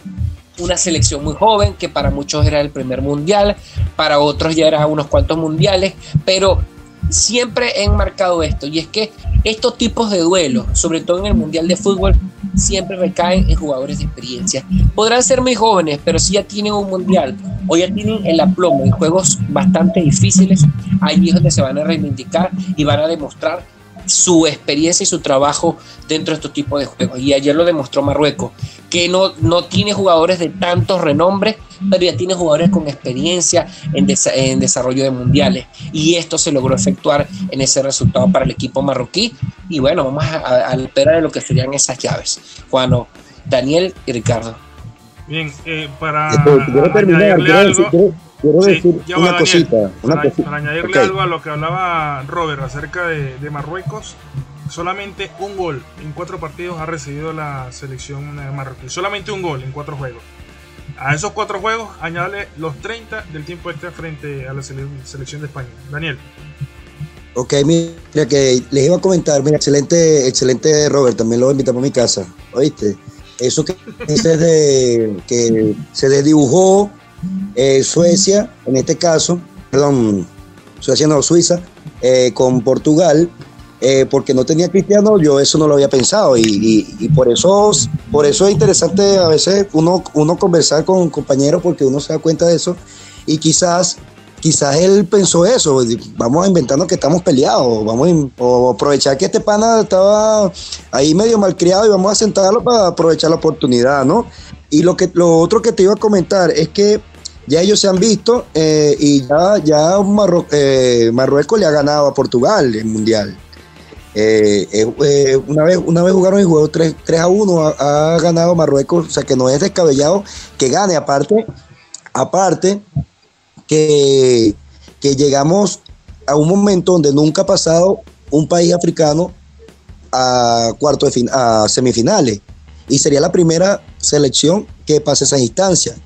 una selección muy joven, que para muchos era el primer mundial, para otros ya era unos cuantos mundiales, pero siempre he enmarcado esto, y es que estos tipos de duelos, sobre todo en el Mundial de Fútbol, siempre recaen en jugadores de experiencia. Podrán ser muy jóvenes, pero si ya tienen un mundial o ya tienen el aplomo en juegos bastante difíciles, ahí es donde se van a reivindicar y van a demostrar su experiencia y su trabajo dentro de estos tipos de juegos. Y ayer lo demostró Marruecos, que no, no tiene jugadores de tantos renombre, pero ya tiene jugadores con experiencia en, en desarrollo de mundiales. Y esto se logró efectuar en ese resultado para el equipo marroquí. Y bueno, vamos a, a la espera de lo que serían esas llaves. Juano, Daniel y Ricardo. Bien, eh, para añadirle algo, una cosita. para, añadirle algo a lo que hablaba Robert acerca de, de, Marruecos, solamente un gol en cuatro partidos ha recibido la selección marroquí. Solamente un gol en cuatro juegos. A esos cuatro juegos añade los 30 del tiempo extra frente a la selección de España. Daniel. Ok, mira que les iba a comentar, mira, excelente, excelente Robert, también lo invitamos a mi casa, ¿oíste? Eso que dices de que se desdibujó eh, Suecia, en este caso, perdón, Suecia no, Suiza, eh, con Portugal, eh, porque no tenía cristiano, yo eso no lo había pensado y, por eso por eso es interesante a veces uno, uno conversar con compañeros porque uno se da cuenta de eso y quizás quizás él pensó eso, vamos inventando que estamos peleados, vamos a aprovechar que este pana estaba ahí medio malcriado y vamos a sentarlo para aprovechar la oportunidad, ¿no? Y lo, que, lo otro que te iba a comentar es que ya ellos se han visto eh, y ya, ya eh, Marruecos le ha ganado a Portugal el Mundial. Eh, una, vez, una vez jugaron el juego 3, a 1, ha, ganado Marruecos, o sea que no es descabellado que gane, aparte, aparte que, que llegamos a un momento donde nunca ha pasado un país africano a cuarto de a semifinales. Y sería la primera selección que pase esa instancia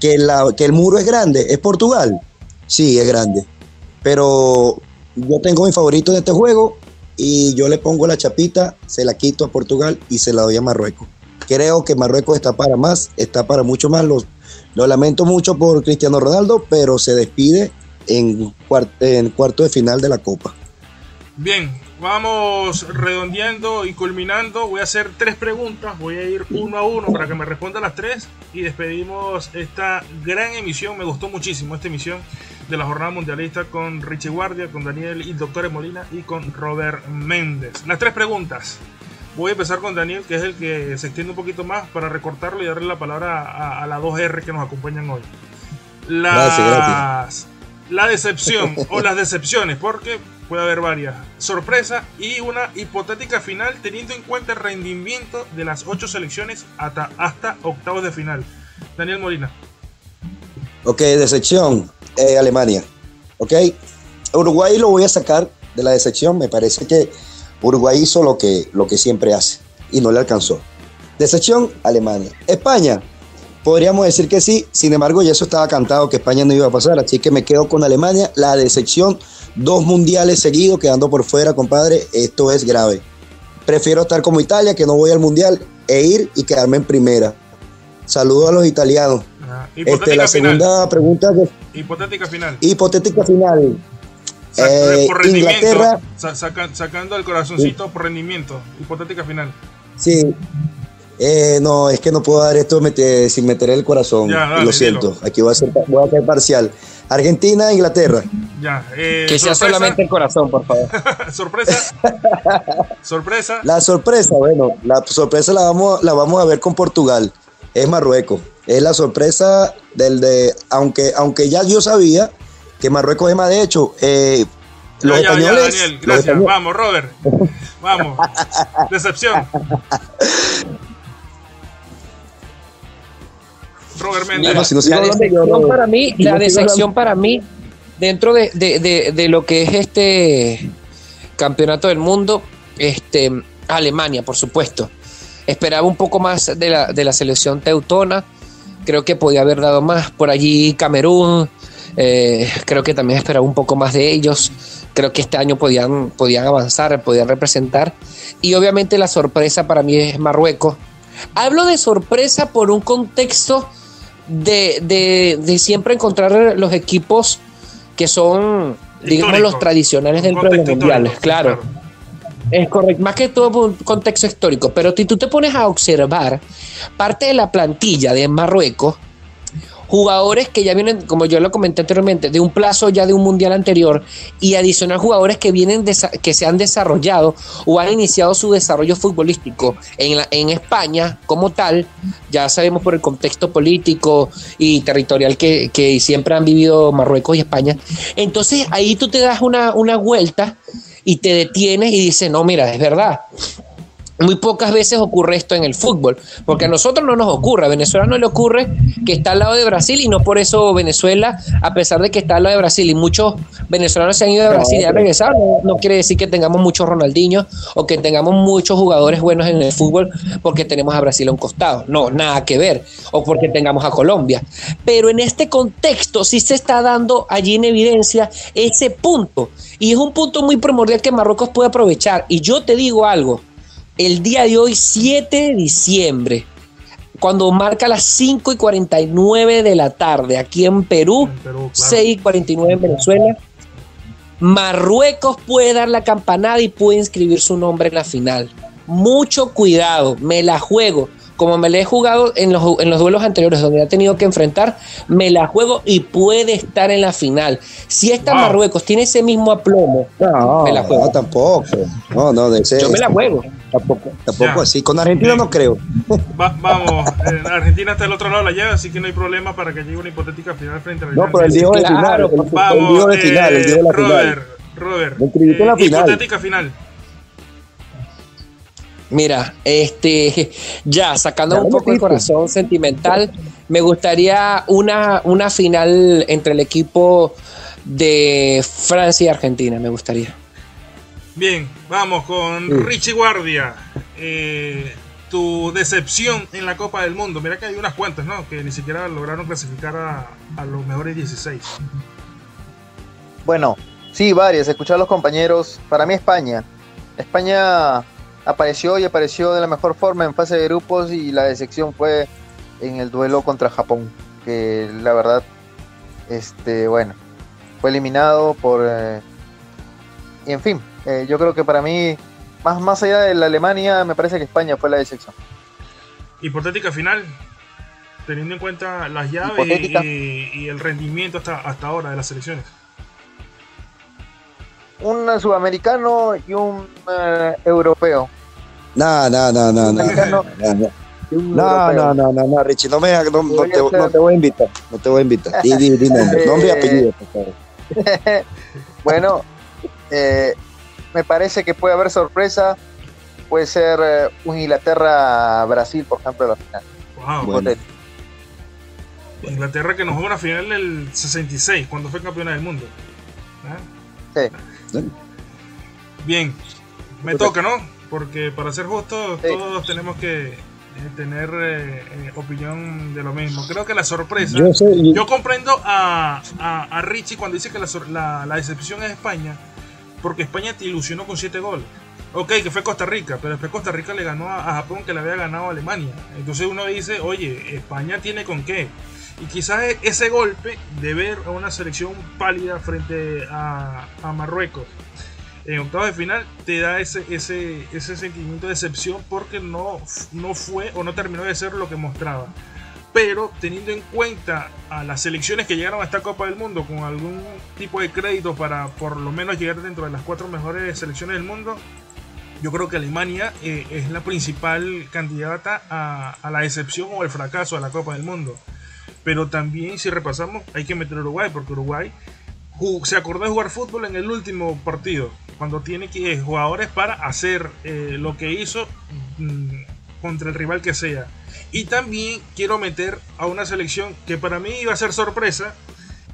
que, la, que el muro es grande, ¿es Portugal? Sí, es grande. Pero yo tengo mi favorito de este juego y yo le pongo la chapita, se la quito a Portugal y se la doy a Marruecos. Creo que Marruecos está para más, está para mucho más. Lo, lo lamento mucho por Cristiano Ronaldo, pero se despide en, en cuarto de final de la Copa. Bien, Vamos redondeando y culminando. Voy a hacer tres preguntas. Voy a ir uno a uno para que me respondan las tres. Y despedimos esta gran emisión. Me gustó muchísimo esta emisión de la jornada mundialista con Richie Guardia, con Daniel y Doctor Molina y con Robert Méndez. Las tres preguntas. Voy a empezar con Daniel, que es el que se extiende un poquito más para recortarlo y darle la palabra a, a la 2R que nos acompañan hoy. Las, La decepción o las decepciones, porque puede haber varias. Sorpresa y una hipotética final teniendo en cuenta el rendimiento de las ocho selecciones hasta, octavos de final. Daniel Molina. Ok, decepción, eh, Alemania. Ok, Uruguay lo voy a sacar de la decepción. Me parece que Uruguay hizo lo que, lo que siempre hace y no le alcanzó. Decepción, Alemania. España, podríamos decir que sí, sin embargo ya eso estaba cantado que España no iba a pasar, así que me quedo con Alemania. La decepción, dos mundiales seguidos quedando por fuera, compadre, esto es grave. Prefiero estar como Italia, que no voy al mundial, e ir y quedarme en primera. Saludos a los italianos. Ah, Este, hipotética la final. segunda pregunta, que- Hipotética final. hipotética final. Sa- Eh, por rendimiento. Inglaterra, sa- saca- sacando el corazoncito por rendimiento. Hipotética final. sí. Eh, no, es que no puedo dar esto sin meter el corazón. Ya, dale, Lo siento, dilo. aquí voy a, ser, voy a ser parcial. Argentina, Inglaterra. Ya. eh, Que sea sorpresa. solamente el corazón, por favor. (laughs) sorpresa. sorpresa. La sorpresa, bueno, la sorpresa la vamos, la vamos a ver con Portugal. Es Marruecos. Es la sorpresa del de, aunque, aunque ya yo sabía que Marruecos es más de hecho. eh, los Ya, ya, ya, españoles. Daniel. los Gracias. españoles- Vamos, Robert. Vamos. (laughs) Decepción. Robert Méndez. Bueno, si no sigo la decepción para mí, Si la no sigo decepción para mí, dentro de, de- de- de lo que es este campeonato del mundo, este Alemania, por supuesto. Esperaba un poco más de la, de la selección teutona. Creo que podía haber dado más. Por allí Camerún. eh, creo que también esperaba un poco más de ellos. Creo que este año podían, podían avanzar, podían representar. Y obviamente la sorpresa para mí es Marruecos. Hablo de sorpresa por un contexto de, de- de siempre encontrar los equipos que son, digamos, Histórico. los tradicionales dentro de los mundiales. Claro, es correcto. Más que todo por un contexto histórico. Pero si tú te pones a observar parte de la plantilla de Marruecos, jugadores que ya vienen, como yo lo comenté anteriormente, de un plazo ya de un mundial anterior y adicional jugadores que vienen que se han desarrollado o han iniciado su desarrollo futbolístico en, la- en España como tal, ya sabemos por el contexto político y territorial que, que siempre han vivido Marruecos y España. Entonces ahí tú te das una, una vuelta y te detienes y dices, no, mira, es verdad. Muy pocas veces ocurre esto en el fútbol, porque a nosotros no nos ocurre, a Venezuela no le ocurre que está al lado de Brasil y no por eso Venezuela, a pesar de que está al lado de Brasil y muchos venezolanos se han ido de Brasil y han regresado, no, no quiere decir que tengamos muchos Ronaldinho o que tengamos muchos jugadores buenos en el fútbol porque tenemos a Brasil a un costado, no, nada que ver, o porque tengamos a Colombia. Pero en este contexto sí se está dando allí en evidencia ese punto y es un punto muy primordial que Marruecos puede aprovechar. Y yo te digo algo, el día de hoy, 7 de diciembre, cuando marca las 5 y 49 de la tarde aquí en Perú, En Perú, claro. 6 y 49 en Venezuela, Marruecos puede dar la campanada y puede inscribir su nombre en la final. Mucho cuidado, me la juego. Como me la he jugado en los, en los duelos anteriores donde ha tenido que enfrentar, me la juego y puede estar en la final. Si esta Wow. Marruecos tiene ese mismo aplomo, No, Me la juego. no, tampoco. No, no, de ese- yo me la juego. Tampoco, tampoco Ya. así. Con Argentina Bien. no creo. Va- vamos, eh, Argentina está del otro lado de la llave, así que no hay problema para que llegue una hipotética final frente a la No, pero el dijo de Claro, final. El, el Vamos, dijo de final. El eh, de la Robert, final. Robert, en la final. hipotética final. Mira, este, (laughs) ya sacando Ya un poco el corazón sentimental, me gustaría una, una final entre el equipo de Francia y Argentina, me gustaría. Bien, vamos con Sí. Richie Guardia. Eh, tu decepción en la Copa del Mundo. Mira que hay unas cuantas, ¿no? Que ni siquiera lograron clasificar a, a los mejores 16. Bueno, sí, varias. Escuchar a los compañeros. Para mí España. España apareció y apareció de la mejor forma en fase de grupos y la decepción fue en el duelo contra Japón. Que la verdad, este, bueno, fue eliminado por... eh, y en fin, eh, yo creo que para mí, más, más allá de la Alemania, me parece que España fue la decepción. Hipotética final, teniendo en cuenta las llaves y, y el rendimiento hasta, hasta ahora de las selecciones. Un sudamericano y un eh, europeo. No, no, no, no, no. Americano. No, no. No, no, no, Richie, no me no, no te, no te voy a invitar, no te voy a invitar. Di, di, di nombre, (laughs) nombre y apellido, por favor. (laughs) Bueno, eh, me parece que puede haber sorpresa. Puede ser eh, un Inglaterra-Brasil, por ejemplo, en la final. Wow. Bueno. Inglaterra que nos jugó una final del 66, cuando fue campeona del mundo. ¿Ah? Sí. Bien, me toca, ¿no? Porque para ser justo, Sí. todos tenemos que, tener opinión de lo mismo. Creo que la sorpresa. Yo, comprendo a, a, Richie cuando dice que la, la, la, decepción es España, porque España te ilusionó con 7 goles. Ok, que fue Costa Rica, pero después Costa Rica le ganó a, Japón que le había ganado a Alemania. Entonces uno dice, oye, España tiene con qué. Y quizás e-, ese golpe de ver a una selección pálida frente a, Marruecos en octavos de final te da ese, ese, ese sentimiento de decepción porque no, no fue o no terminó de ser lo que mostraba. Pero teniendo en cuenta a las selecciones que llegaron a esta Copa del Mundo con algún tipo de crédito para por lo menos llegar dentro de las cuatro mejores selecciones del mundo, yo creo que Alemania eh, es la principal candidata a, la decepción o el fracaso de la Copa del Mundo. Pero también, si repasamos, hay que meter a Uruguay, porque Uruguay se acordó de jugar fútbol en el último partido, cuando tiene que, eh, jugadores para hacer eh, lo que hizo mm, contra el rival que sea. Y también quiero meter a una selección que para mí iba a ser sorpresa,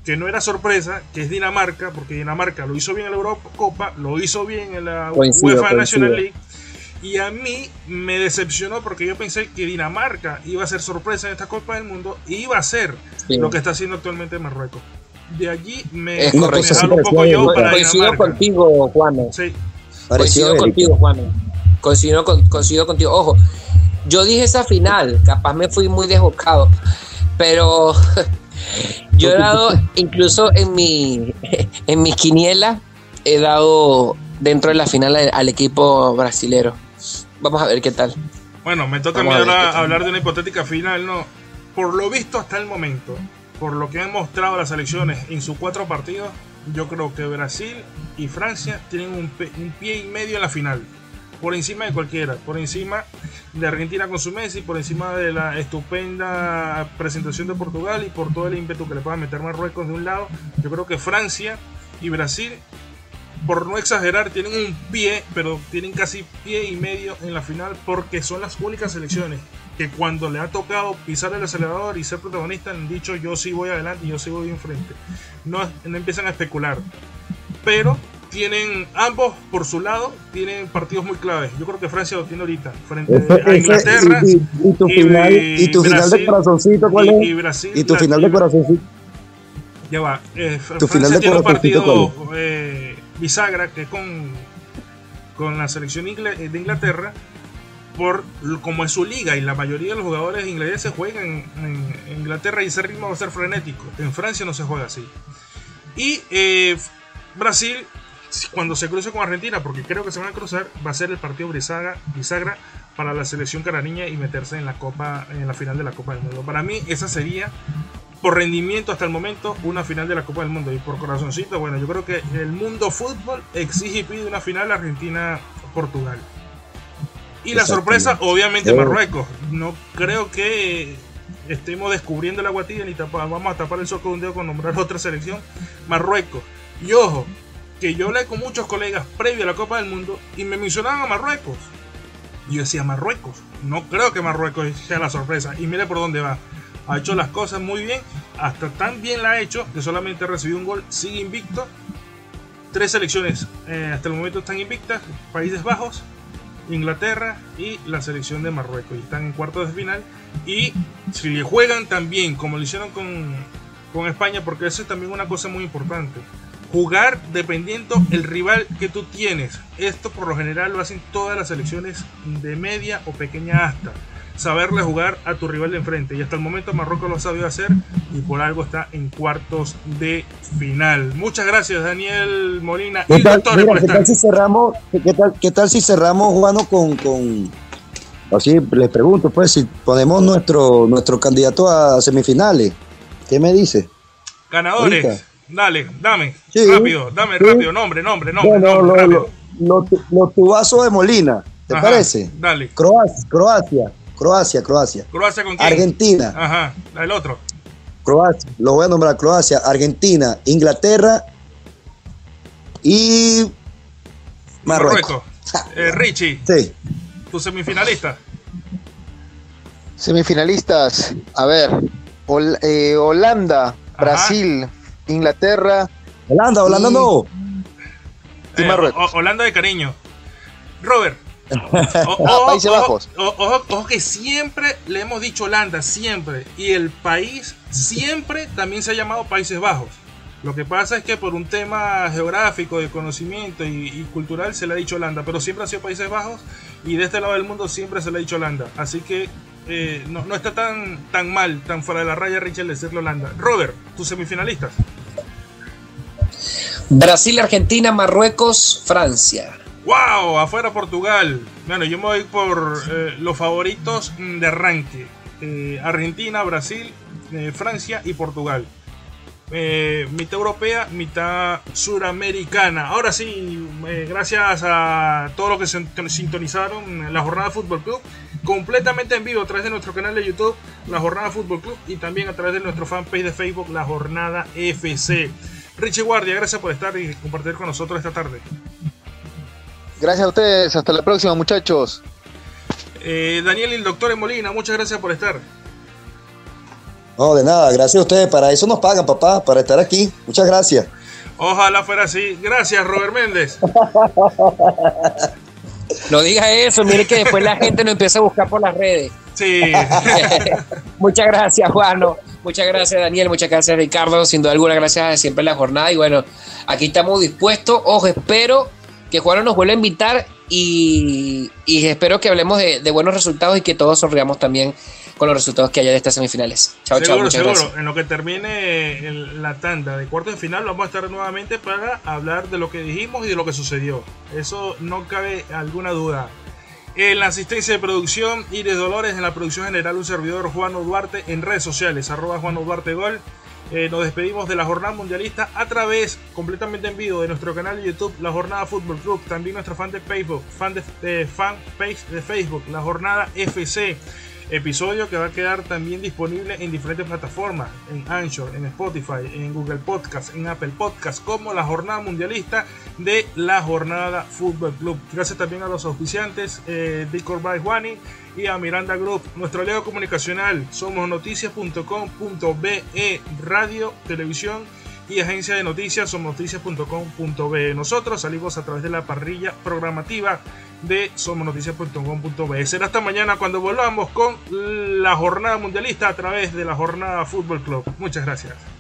que no era sorpresa, que es Dinamarca, porque Dinamarca lo hizo bien en la Eurocopa, lo hizo bien en la UEFA National League y a mí me decepcionó porque yo pensé que Dinamarca iba a ser sorpresa en esta Copa del Mundo y iba a ser lo que está haciendo actualmente Marruecos. De allí me, me un poco yo para Coincido contigo, Juan. Sí. Coincido contigo, Juan. Coincido, coincido contigo. Ojo, yo dije esa final, capaz me fui muy desbocado, pero (laughs) yo he dado, incluso en mi, (laughs) en mis quiniela, he dado dentro de la final al equipo brasilero. Vamos a ver qué tal. Bueno, me toca a ahora hablar de una hipotética final, ¿no? Por lo visto hasta el momento, por lo que han mostrado las elecciones en sus cuatro partidos, yo creo que Brasil y Francia tienen un, pie y medio en la final. Por encima de cualquiera, por encima de Argentina con su Messi, por encima de la estupenda presentación de Portugal y por todo el ímpetu que le pueda meter Marruecos de un lado, yo creo que Francia y Brasil por no exagerar, tienen un pie, pero tienen casi pie y medio en la final porque son las únicas selecciones que cuando le ha tocado pisar el acelerador y ser protagonista han dicho yo sí voy adelante y yo sí voy enfrente. No, no empiezan a especular. Pero tienen ambos por su lado, tienen partidos muy claves. Yo creo que Francia lo tiene ahorita frente a Inglaterra. Y, tu, final, y tu final de corazoncito, ¿cuál es? Y, tu final de corazoncito. Ya va. Eh, tu Francia final de tiene un partido eh, bisagra que con, con la selección de Inglaterra por como es su liga y la mayoría de los jugadores ingleses juegan en, Inglaterra y ese ritmo va a ser frenético. En Francia no se juega así. Y eh, Brasil, (laughs) cuando se cruce con Argentina, porque creo que se van a cruzar, va a ser el partido bisagra, bisagra para la selección caraniña y meterse en la Copa, en la final de la Copa del Mundo. Para mí, esa sería por rendimiento hasta el momento una final de la Copa del Mundo y por corazoncito, bueno, yo creo que el mundo fútbol exige y pide una final Argentina-Portugal. Y la sorpresa, obviamente, Marruecos. No creo que estemos descubriendo la guatilla ni vamos a tapar el sol con un dedo con nombrar otra selección. Marruecos. Y ojo, que yo hablé con muchos colegas previo a la Copa del Mundo y me mencionaban a Marruecos. Yo decía, Marruecos. No creo que Marruecos sea la sorpresa. Y mire por dónde va ha hecho las cosas muy bien, hasta tan bien la ha hecho que solamente recibió un gol, sigue invicto. Tres selecciones eh, hasta el momento están invictas, Países Bajos, Inglaterra y la selección de Marruecos. Y están en cuartos de final. Y si le juegan también, como lo hicieron con, con España, porque eso es también una cosa muy importante. Jugar dependiendo el rival que tú tienes. Esto por lo general lo hacen todas las selecciones de media o pequeña asta saberle jugar a tu rival de enfrente. Y hasta el momento Marruecos lo ha sabido hacer y por algo está en cuartos de final. Muchas gracias, Daniel Molina y tal, ¿qué tal si cerramos, qué tal, si cerramos, Juano, con, con así les pregunto, pues, si ponemos nuestro, nuestro candidato a semifinales, ¿qué me dice? Ganadores. Dale, dame, rápido, dame rápido, nombre, nombre, nombre. Los tubazos de Molina, ¿te parece? Dale. Croacia, Croacia. Croacia, Croacia. ¿Croacia con quién? Argentina. Ajá, el otro. Croacia, lo voy a nombrar Croacia, Argentina, Inglaterra y Marruecos. Eh, Richie. Sí. Tu semifinalista. Semifinalistas, a ver, eh, Holanda, Brasil, Inglaterra. Holanda, Holanda no. Eh, Marruecos. Holanda de cariño. Robert. (laughs) Países Bajos. Ojo, que siempre le hemos dicho Holanda, siempre. Y el país siempre también se ha llamado Países Bajos. Lo que pasa es que por un tema geográfico, de conocimiento y, cultural se le ha dicho Holanda, pero siempre ha sido Países Bajos y de este lado del mundo siempre se le ha dicho Holanda. Así que eh, no, no, está tan, tan mal, tan fuera de la raya Richard decirle Holanda. Robert, tus semifinalistas. Brasil, Argentina, Marruecos, Francia. ¡Wow! Afuera Portugal. Bueno, yo me voy por eh, los favoritos de arranque. Eh, Argentina, Brasil, Francia y Portugal. Eh, mitad europea, mitad suramericana. Ahora sí, eh, gracias a todos los que se sintonizaron la jornada Fútbol Club, completamente en vivo a través de nuestro canal de YouTube, la jornada Fútbol Club, y también a través de nuestro fanpage de Facebook, la jornada FC. Richie Guardia, gracias por estar y compartir con nosotros esta tarde. Gracias a ustedes, hasta la próxima muchachos. Eh, Daniel y el doctor Molina, muchas gracias por estar. No, de nada, gracias a ustedes. Para eso nos pagan, papá, para estar aquí. Muchas gracias. Ojalá fuera así. Gracias, Robert Méndez. (laughs) No diga eso, mire que después la gente nos empieza a buscar por las redes. Sí. (laughs) muchas gracias, Juano. Muchas gracias, Daniel. Muchas gracias, Ricardo. Sin duda alguna, gracias siempre en la jornada. Y bueno, aquí estamos dispuestos. Ojo, espero que Juano nos vuelva a invitar y, espero que hablemos de, de buenos resultados y que todos sonriamos también con los resultados que haya de estas semifinales. Chao, chao. Seguro. En lo que termine la tanda de cuartos de final, vamos a estar nuevamente para hablar de lo que dijimos y de lo que sucedió. Eso no cabe alguna duda. En la asistencia de producción, Iris Dolores, en la producción general, un servidor Juan Duarte en redes sociales, arroba Juan Duarte Gol. Eh, nos despedimos de la jornada mundialista a través, completamente en vivo, de nuestro canal de YouTube, La Jornada Fútbol Club, también nuestra fan de Facebook, fan de, eh, fan page de Facebook, La Jornada FC. Episodio que va a quedar también disponible en diferentes plataformas, en Anchor, en Spotify, en Google Podcast, en Apple Podcast, como la jornada mundialista de la jornada Fútbol Club. Gracias también a los auspiciantes eh, by Juani y a Miranda Group. Nuestro aliado comunicacional somos noticias.com.be, radio, televisión y agencia de noticias somosnoticias.com.be. Nosotros salimos a través de la parrilla programativa de somosnoticias.com.be. Será hasta mañana cuando volvamos con la jornada mundialista a través de la jornada Fútbol Club. Muchas gracias.